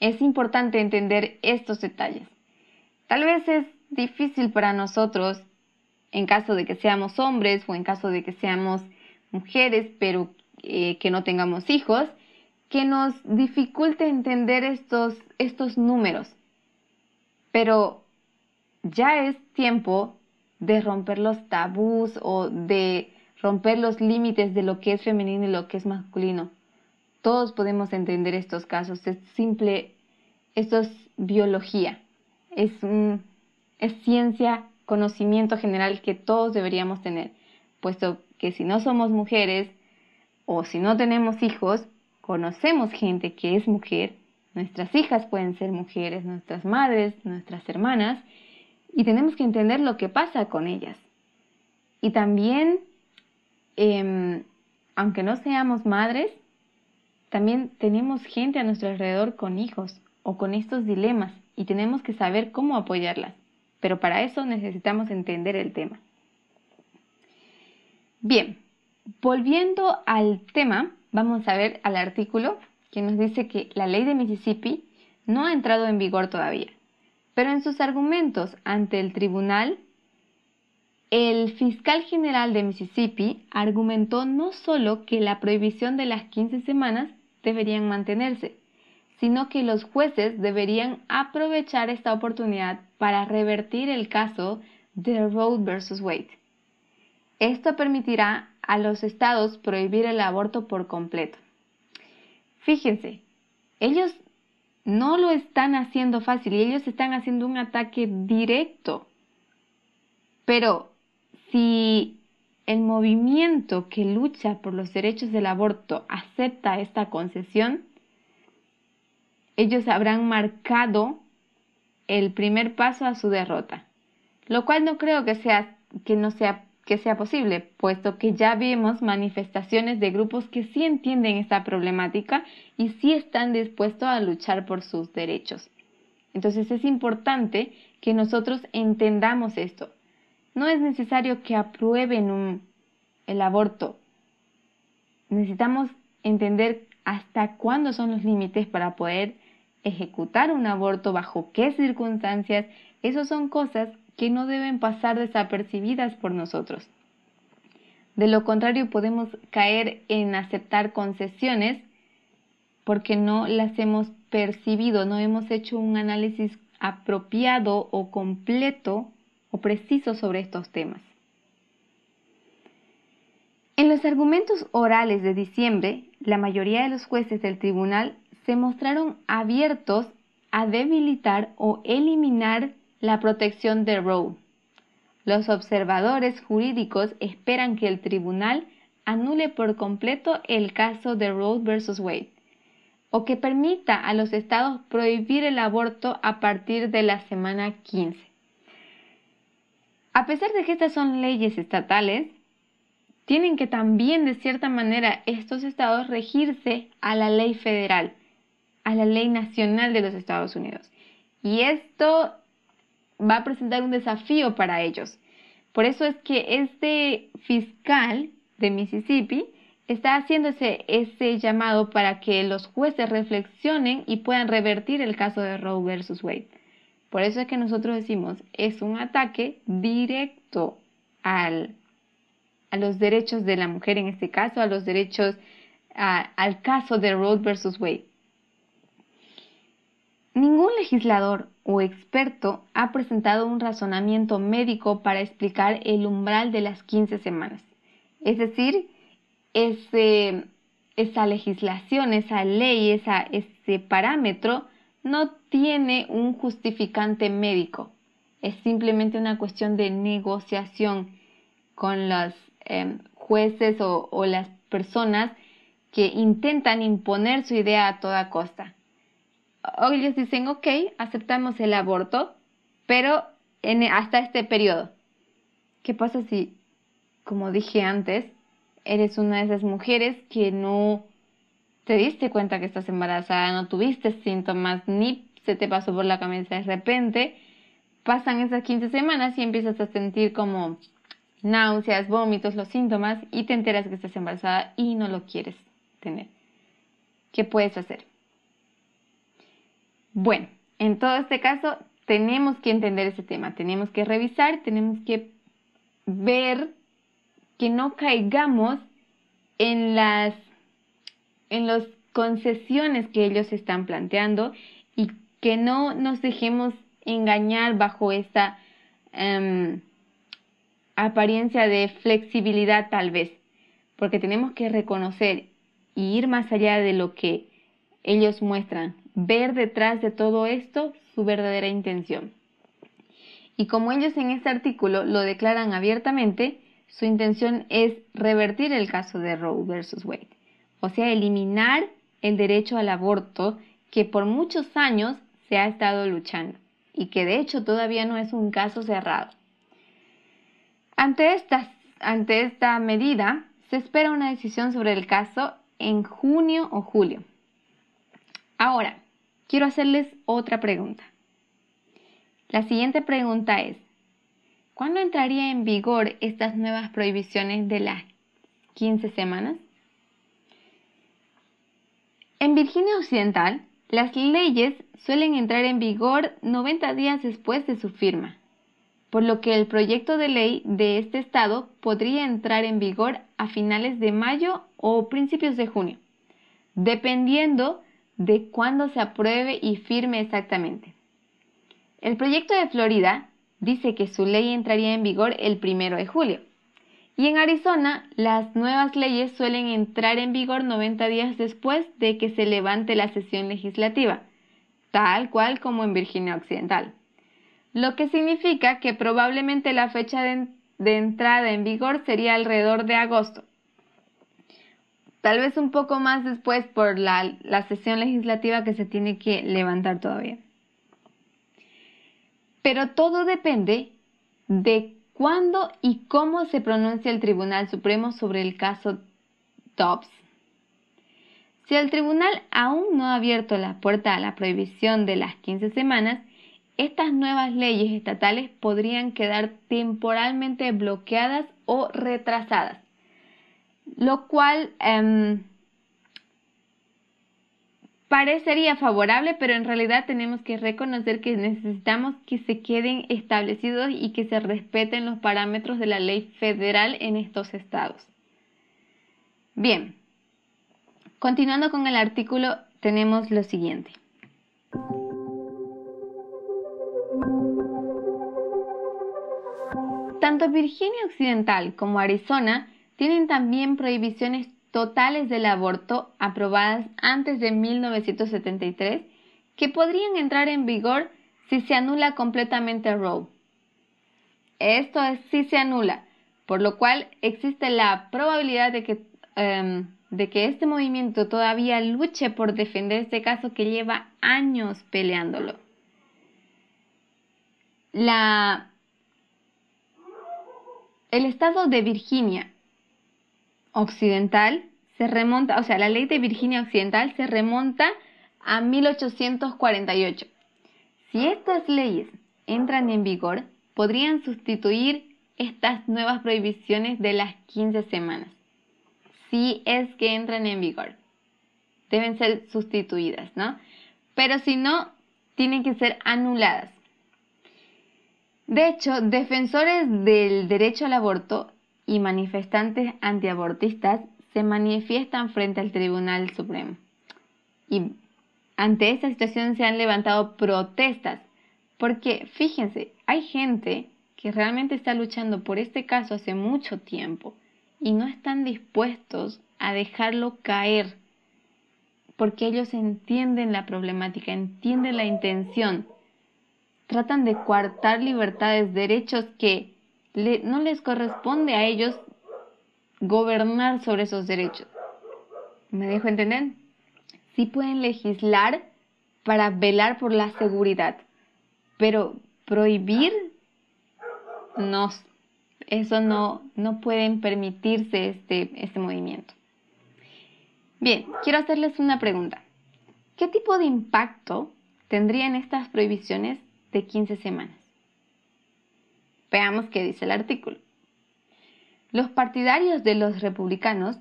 Es importante entender estos detalles. Tal vez es difícil para nosotros, en caso de que seamos hombres o en caso de que seamos mujeres, pero eh, que no tengamos hijos, que nos dificulte entender estos, estos números. Pero ya es tiempo de romper los tabús o de romper los límites de lo que es femenino y lo que es masculino. Todos podemos entender estos casos. Es simple, esto es biología, es, es ciencia, conocimiento general que todos deberíamos tener, puesto que si no somos mujeres o si no tenemos hijos, conocemos gente que es mujer, nuestras hijas pueden ser mujeres, nuestras madres, nuestras hermanas, y tenemos que entender lo que pasa con ellas. Y también, em, aunque no seamos madres, también tenemos gente a nuestro alrededor con hijos o con estos dilemas y tenemos que saber cómo apoyarlas. Pero para eso necesitamos entender el tema. Bien, volviendo al tema, vamos a ver al artículo que nos dice que la ley de Mississippi no ha entrado en vigor todavía. Pero en sus argumentos ante el tribunal, el fiscal general de Mississippi argumentó no solo que la prohibición de las 15 semanas deberían mantenerse, sino que los jueces deberían aprovechar esta oportunidad para revertir el caso de Roe versus Wade. Esto permitirá a los estados prohibir el aborto por completo. Fíjense, ellos no lo están haciendo fácil y ellos están haciendo un ataque directo. Pero si el movimiento que lucha por los derechos del aborto acepta esta concesión, ellos habrán marcado el primer paso a su derrota, lo cual no creo que sea que no sea que sea posible, puesto que ya vemos manifestaciones de grupos que sí entienden esta problemática y sí están dispuestos a luchar por sus derechos. Entonces es importante que nosotros entendamos esto. No es necesario que aprueben el aborto. Necesitamos entender hasta cuándo son los límites para poder ejecutar un aborto, bajo qué circunstancias. Esas son cosas que no deben pasar desapercibidas por nosotros. De lo contrario, podemos caer en aceptar concesiones porque no las hemos percibido, no hemos hecho un análisis apropiado o completo o preciso sobre estos temas. En los argumentos orales de diciembre, la mayoría de los jueces del tribunal se mostraron abiertos a debilitar o eliminar la protección de Roe. Los observadores jurídicos esperan que el tribunal anule por completo el caso de Roe versus Wade o que permita a los estados prohibir el aborto a partir de la semana 15. A pesar de que estas son leyes estatales, tienen que también de cierta manera estos estados regirse a la ley federal, a la ley nacional de los Estados Unidos. Y esto va a presentar un desafío para ellos. Por eso es que este fiscal de Mississippi está haciéndose ese llamado para que los jueces reflexionen y puedan revertir el caso de Roe versus Wade. Por eso es que nosotros decimos, es un ataque directo al, a los derechos de la mujer en este caso, a los derechos, al caso de Roe versus Wade. Ningún legislador o experto ha presentado un razonamiento médico para explicar el umbral de las 15 semanas. Es decir, esa legislación, esa ley, ese parámetro no tiene un justificante médico. Es simplemente una cuestión de negociación con los em, jueces o, o las personas que intentan imponer su idea a toda costa ellos dicen, ok, aceptamos el aborto, pero hasta este periodo. ¿Qué pasa si, como dije antes, eres una de esas mujeres que no te diste cuenta que estás embarazada, no tuviste síntomas, ni se te pasó por la cabeza de repente, pasan esas 15 semanas y empiezas a sentir como náuseas, vómitos, los síntomas y te enteras que estás embarazada y no lo quieres tener. ¿Qué puedes hacer? Bueno, en todo este caso tenemos que entender ese tema, tenemos que revisar, tenemos que ver que no caigamos en las en las concesiones que ellos están planteando y que no nos dejemos engañar bajo esta em, apariencia de flexibilidad tal vez, porque tenemos que reconocer y ir más allá de lo que ellos muestran, ver detrás de todo esto su verdadera intención. Y como ellos en este artículo lo declaran abiertamente, su intención es revertir el caso de Roe versus Wade, o sea, eliminar el derecho al aborto que por muchos años se ha estado luchando y que de hecho todavía no es un caso cerrado. Ante esta, ante esta medida, se espera una decisión sobre el caso en junio o julio. Ahora, quiero hacerles otra pregunta. La siguiente pregunta es, ¿cuándo entraría en vigor estas nuevas prohibiciones de las 15 semanas? En Virginia Occidental, las leyes suelen entrar en vigor 90 días después de su firma, por lo que el proyecto de ley de este estado podría entrar en vigor a finales de mayo o principios de junio, dependiendo de cuándo se apruebe y firme exactamente. El proyecto de Florida dice que su ley entraría en vigor el primero de julio. Y en Arizona, las nuevas leyes suelen entrar en vigor 90 días después de que se levante la sesión legislativa, tal cual como en Virginia Occidental. Lo que significa que probablemente la fecha de, entrada en vigor sería alrededor de agosto. Tal vez un poco más después por la, la sesión legislativa que se tiene que levantar todavía. Pero todo depende de cuándo y cómo se pronuncia el Tribunal Supremo sobre el caso Dobbs. Si el tribunal aún no ha abierto la puerta a la prohibición de las 15 semanas, estas nuevas leyes estatales podrían quedar temporalmente bloqueadas o retrasadas, lo cual em, parecería favorable, pero en realidad tenemos que reconocer que necesitamos que se queden establecidos y que se respeten los parámetros de la ley federal en estos estados. Bien, continuando con el artículo, tenemos lo siguiente. Tanto Virginia Occidental como Arizona tienen también prohibiciones totales del aborto aprobadas antes de 1973 que podrían entrar en vigor si se anula completamente Roe. Esto es si se anula, por lo cual existe la probabilidad de que, em, de que este movimiento todavía luche por defender este caso que lleva años peleándolo. La, el estado de Virginia occidental se remonta, o sea, la ley de Virginia Occidental se remonta a 1848. Si estas leyes entran en vigor, podrían sustituir estas nuevas prohibiciones de las 15 semanas. Si es que entran en vigor. Deben ser sustituidas, ¿no? Pero si no, tienen que ser anuladas. De hecho, defensores del derecho al aborto y manifestantes antiabortistas se manifiestan frente al Tribunal Supremo. Y ante esta situación se han levantado protestas, porque fíjense, hay gente que realmente está luchando por este caso hace mucho tiempo y no están dispuestos a dejarlo caer, porque ellos entienden la problemática, entienden la intención, tratan de coartar libertades, derechos que no les corresponde a ellos gobernar sobre esos derechos. ¿Me dejo entender? Sí pueden legislar para velar por la seguridad, pero prohibir, no, eso no, no pueden permitirse este, este movimiento. Bien, quiero hacerles una pregunta. ¿Qué tipo de impacto tendrían estas prohibiciones de 15 semanas? Veamos qué dice el artículo. Los partidarios de los republicanos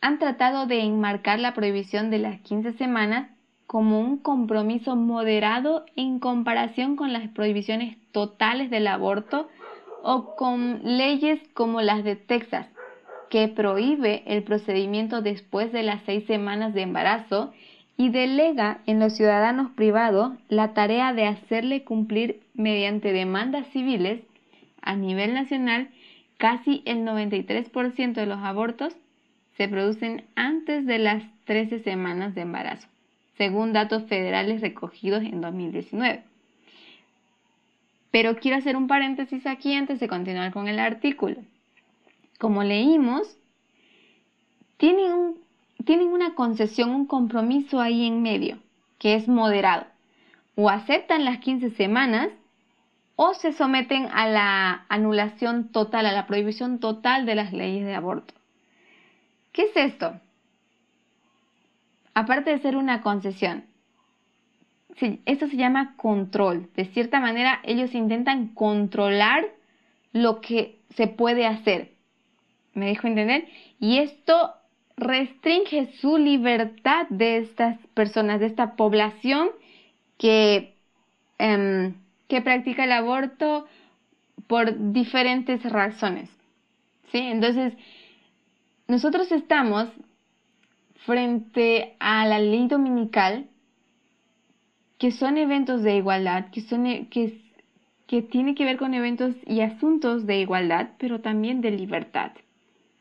han tratado de enmarcar la prohibición de las 15 semanas como un compromiso moderado en comparación con las prohibiciones totales del aborto o con leyes como las de Texas, que prohíbe el procedimiento después de las seis semanas de embarazo y delega en los ciudadanos privados la tarea de hacerle cumplir mediante demandas civiles a nivel nacional casi el 93% de los abortos se producen antes de las 13 semanas de embarazo, según datos federales recogidos en 2019. Pero quiero hacer un paréntesis aquí antes de continuar con el artículo. Como leímos, tienen, tienen una concesión, un compromiso ahí en medio, que es moderado. O aceptan las 15 semanas o se someten a la anulación total, a la prohibición total de las leyes de aborto. ¿Qué es esto? Aparte de ser una concesión, esto se llama control. De cierta manera, ellos intentan controlar lo que se puede hacer. ¿Me dejo entender? Y esto restringe su libertad de estas personas, de esta población que, em, que practica el aborto por diferentes razones. ¿Sí? Entonces, nosotros estamos frente a la ley dominical, que son eventos de igualdad, que, son, e, que, que tiene que ver con eventos y asuntos de igualdad, pero también de libertad.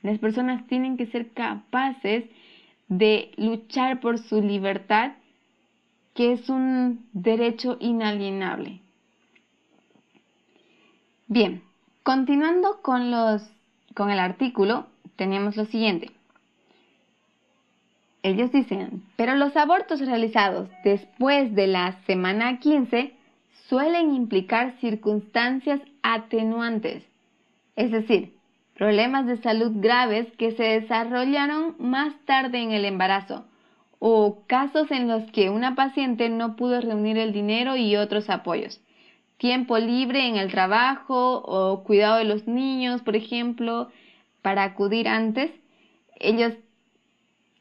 Las personas tienen que ser capaces de luchar por su libertad, que es un derecho inalienable. Bien, continuando con, el artículo, tenemos lo siguiente. Ellos dicen, pero los abortos realizados después de la semana 15 suelen implicar circunstancias atenuantes, es decir, problemas de salud graves que se desarrollaron más tarde en el embarazo o casos en los que una paciente no pudo reunir el dinero y otros apoyos. Tiempo libre en el trabajo o cuidado de los niños, por ejemplo, para acudir antes, ellos,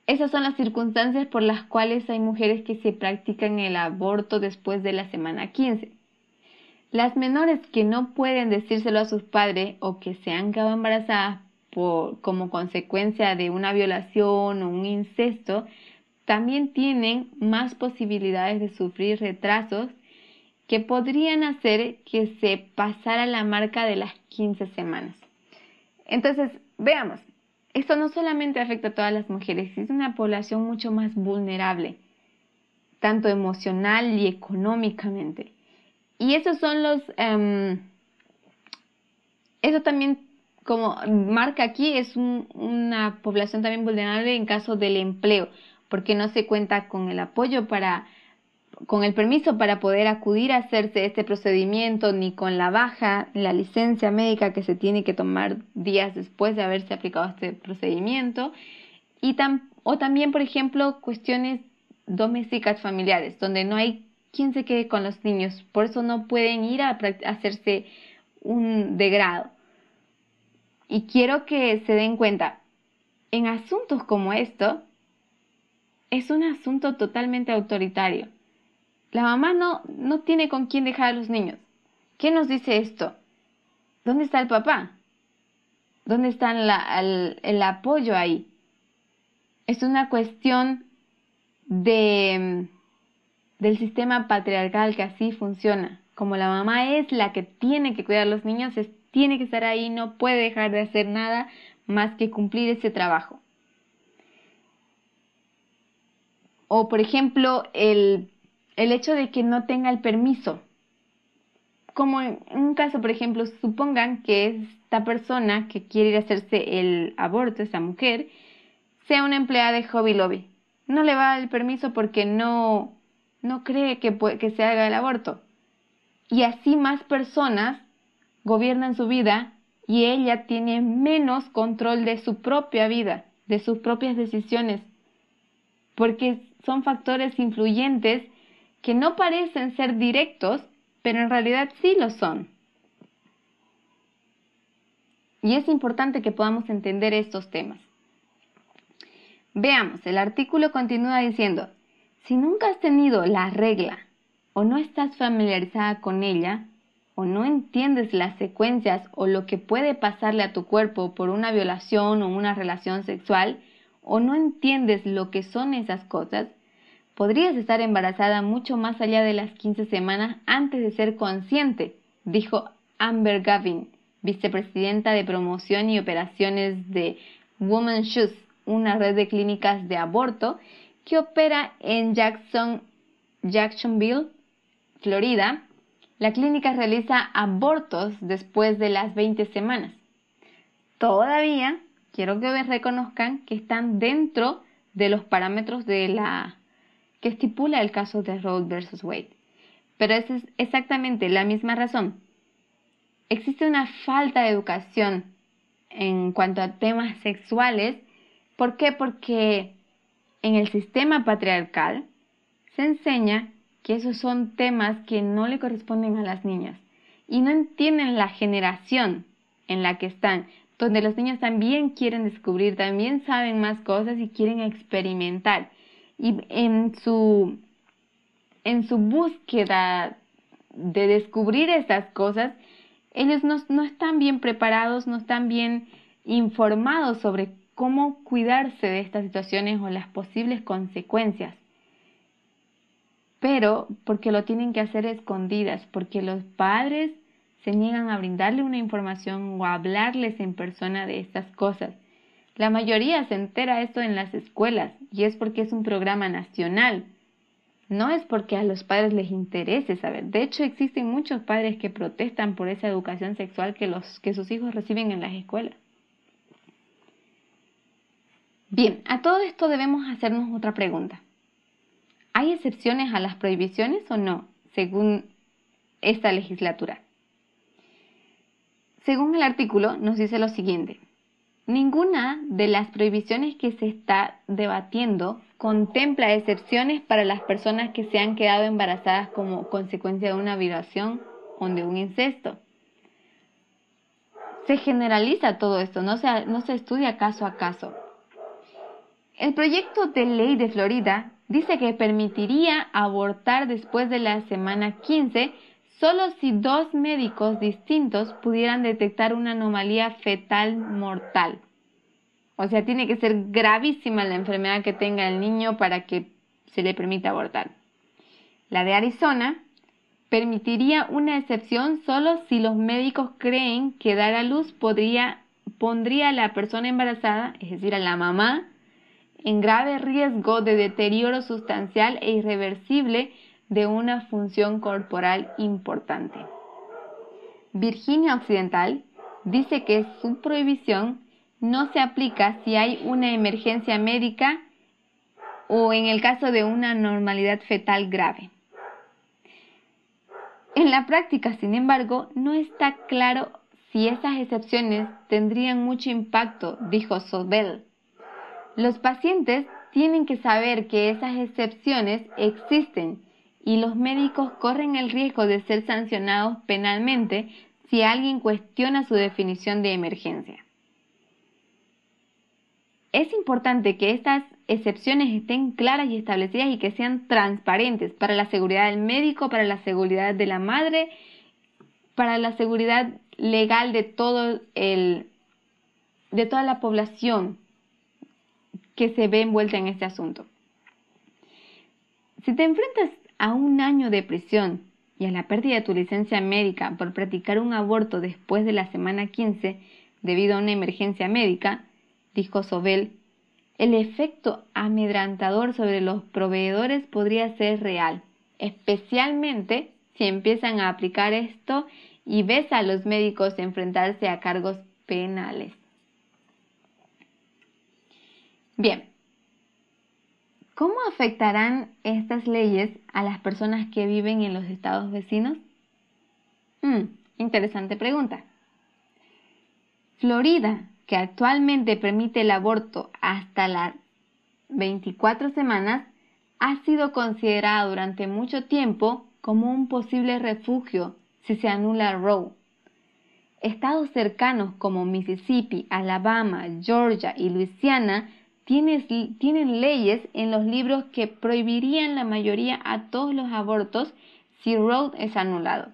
esas son las circunstancias por las cuales hay mujeres que se practican el aborto después de la semana 15. Las menores que no pueden decírselo a sus padres o que se han quedado embarazadas por, como consecuencia de una violación o un incesto, también tienen más posibilidades de sufrir retrasos que podrían hacer que se pasara la marca de las 15 semanas. Entonces, Veamos, esto no solamente afecta a todas las mujeres, es una población mucho más vulnerable, tanto emocional y económicamente. Y esos son los... Em, eso también, como marca aquí, es una población también vulnerable en caso del empleo, porque no se cuenta con el apoyo para con el permiso para poder acudir a hacerse este procedimiento, ni con la baja, la licencia médica que se tiene que tomar días después de haberse aplicado este procedimiento, y o también, por ejemplo, cuestiones domésticas familiares, donde no hay quien se quede con los niños, por eso no pueden ir a hacerse un degrado. Y quiero que se den cuenta, en asuntos como esto, es un asunto totalmente autoritario la mamá no, no tiene con quién dejar a los niños. ¿Qué nos dice esto? ¿Dónde está el papá? ¿Dónde está el, apoyo ahí? Es una cuestión de, del sistema patriarcal que así funciona. Como la mamá es la que tiene que cuidar a los niños, tiene que estar ahí, no puede dejar de hacer nada más que cumplir ese trabajo. O por ejemplo, el el hecho de que no tenga el permiso. Como en un caso, por ejemplo, supongan que esta persona que quiere ir a hacerse el aborto, esa mujer, sea una empleada de Hobby Lobby. No le va el permiso porque no, no cree que, que se haga el aborto. Y así más personas gobiernan su vida y ella tiene menos control de su propia vida, de sus propias decisiones, porque son factores influyentes que no parecen ser directos, pero en realidad sí lo son. Y es importante que podamos entender estos temas. Veamos, el artículo continúa diciendo, si nunca has tenido la regla o no estás familiarizada con ella, o no entiendes las secuencias o lo que puede pasarle a tu cuerpo por una violación o una relación sexual, o no entiendes lo que son esas cosas, podrías estar embarazada mucho más allá de las 15 semanas antes de ser consciente, dijo Amber Gavin, vicepresidenta de promoción y operaciones de Women's Shoes, una red de clínicas de aborto que opera en Jackson, Jacksonville, Florida. La clínica realiza abortos después de las 20 semanas. Todavía quiero que reconozcan que están dentro de los parámetros de la que estipula el caso de Roe versus Wade. Pero es exactamente la misma razón existe una falta de educación en cuanto a temas sexuales. ¿Por qué? Porque en el sistema patriarcal se enseña que esos son temas que no le corresponden a las niñas y no entienden la generación en la que están, donde los niños también quieren descubrir, también saben más cosas y quieren experimentar. Y en su, en su búsqueda de descubrir estas cosas, ellos no, están bien preparados, no están bien informados sobre cómo cuidarse de estas situaciones o las posibles consecuencias. Pero porque lo tienen que hacer escondidas, porque los padres se niegan a brindarle una información o a hablarles en persona de estas cosas. La mayoría se entera esto en las escuelas y es porque es un programa nacional no es porque a los padres les interese saber. De hecho, existen muchos padres que protestan por esa educación sexual que, sus hijos reciben en las escuelas. Bien, a todo esto debemos hacernos otra pregunta. ¿Hay excepciones a las prohibiciones o no, según esta legislatura? Según el artículo, nos dice lo siguiente. Ninguna de las prohibiciones que se está debatiendo contempla excepciones para las personas que se han quedado embarazadas como consecuencia de una violación o de un incesto. Se generaliza todo esto, no se, no se estudia caso a caso. El proyecto de ley de Florida dice que permitiría abortar después de la semana 15 solo si dos médicos distintos pudieran detectar una anomalía fetal mortal. O sea, tiene que ser gravísima la enfermedad que tenga el niño para que se le permita abortar. La de Arizona permitiría una excepción solo si los médicos creen que dar a luz podría, pondría a la persona embarazada, es decir, a la mamá, en grave riesgo de deterioro sustancial e irreversible de una función corporal importante. Virginia Occidental dice que su prohibición no se aplica si hay una emergencia médica o en el caso de una normalidad fetal grave. En la práctica, sin embargo, no está claro si esas excepciones tendrían mucho impacto, dijo Sobel. Los pacientes tienen que saber que esas excepciones existen y los médicos corren el riesgo de ser sancionados penalmente si alguien cuestiona su definición de emergencia. Es importante que estas excepciones estén claras y establecidas y que sean transparentes para la seguridad del médico, para la seguridad de la madre, para la seguridad legal de todo el de toda la población que se ve envuelta en este asunto. Si te enfrentas a un año de prisión y a la pérdida de tu licencia médica por practicar un aborto después de la semana 15 debido a una emergencia médica, dijo Sobel, el efecto amedrantador sobre los proveedores podría ser real, especialmente si empiezan a aplicar esto y ves a los médicos enfrentarse a cargos penales. Bien, ¿cómo afectarán estas leyes a las personas que viven en los estados vecinos? Hmm, interesante pregunta. Florida que actualmente permite el aborto hasta las 24 semanas, ha sido considerada durante mucho tiempo como un posible refugio si se anula Roe. Estados cercanos como Mississippi, Alabama, Georgia y Luisiana tienen, tienen leyes en los libros que prohibirían la mayoría a todos los abortos si Roe es anulado,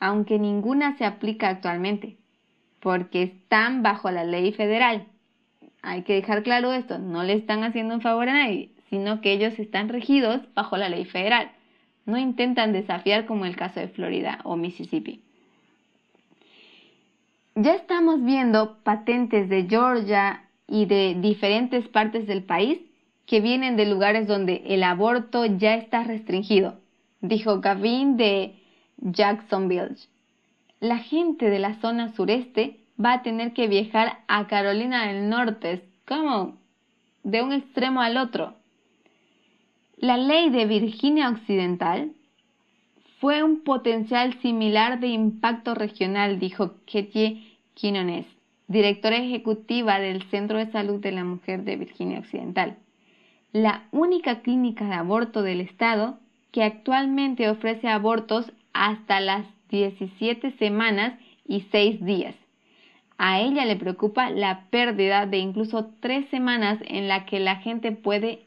aunque ninguna se aplica actualmente, porque están bajo la ley federal. Hay que dejar claro esto, no le están haciendo un favor a nadie, sino que ellos están regidos bajo la ley federal. No intentan desafiar como el caso de Florida o Mississippi. Ya estamos viendo patentes de Georgia y de diferentes partes del país que vienen de lugares donde el aborto ya está restringido, dijo Gavin de Jacksonville. La gente de la zona sureste va a tener que viajar a Carolina del Norte, como de un extremo al otro. La ley de Virginia Occidental fue un potencial similar de impacto regional, dijo Katie Quinones, directora ejecutiva del Centro de Salud de la Mujer de Virginia Occidental, la única clínica de aborto del estado que actualmente ofrece abortos hasta las 17 semanas y 6 días. A ella le preocupa la pérdida de incluso tres semanas en la que la gente puede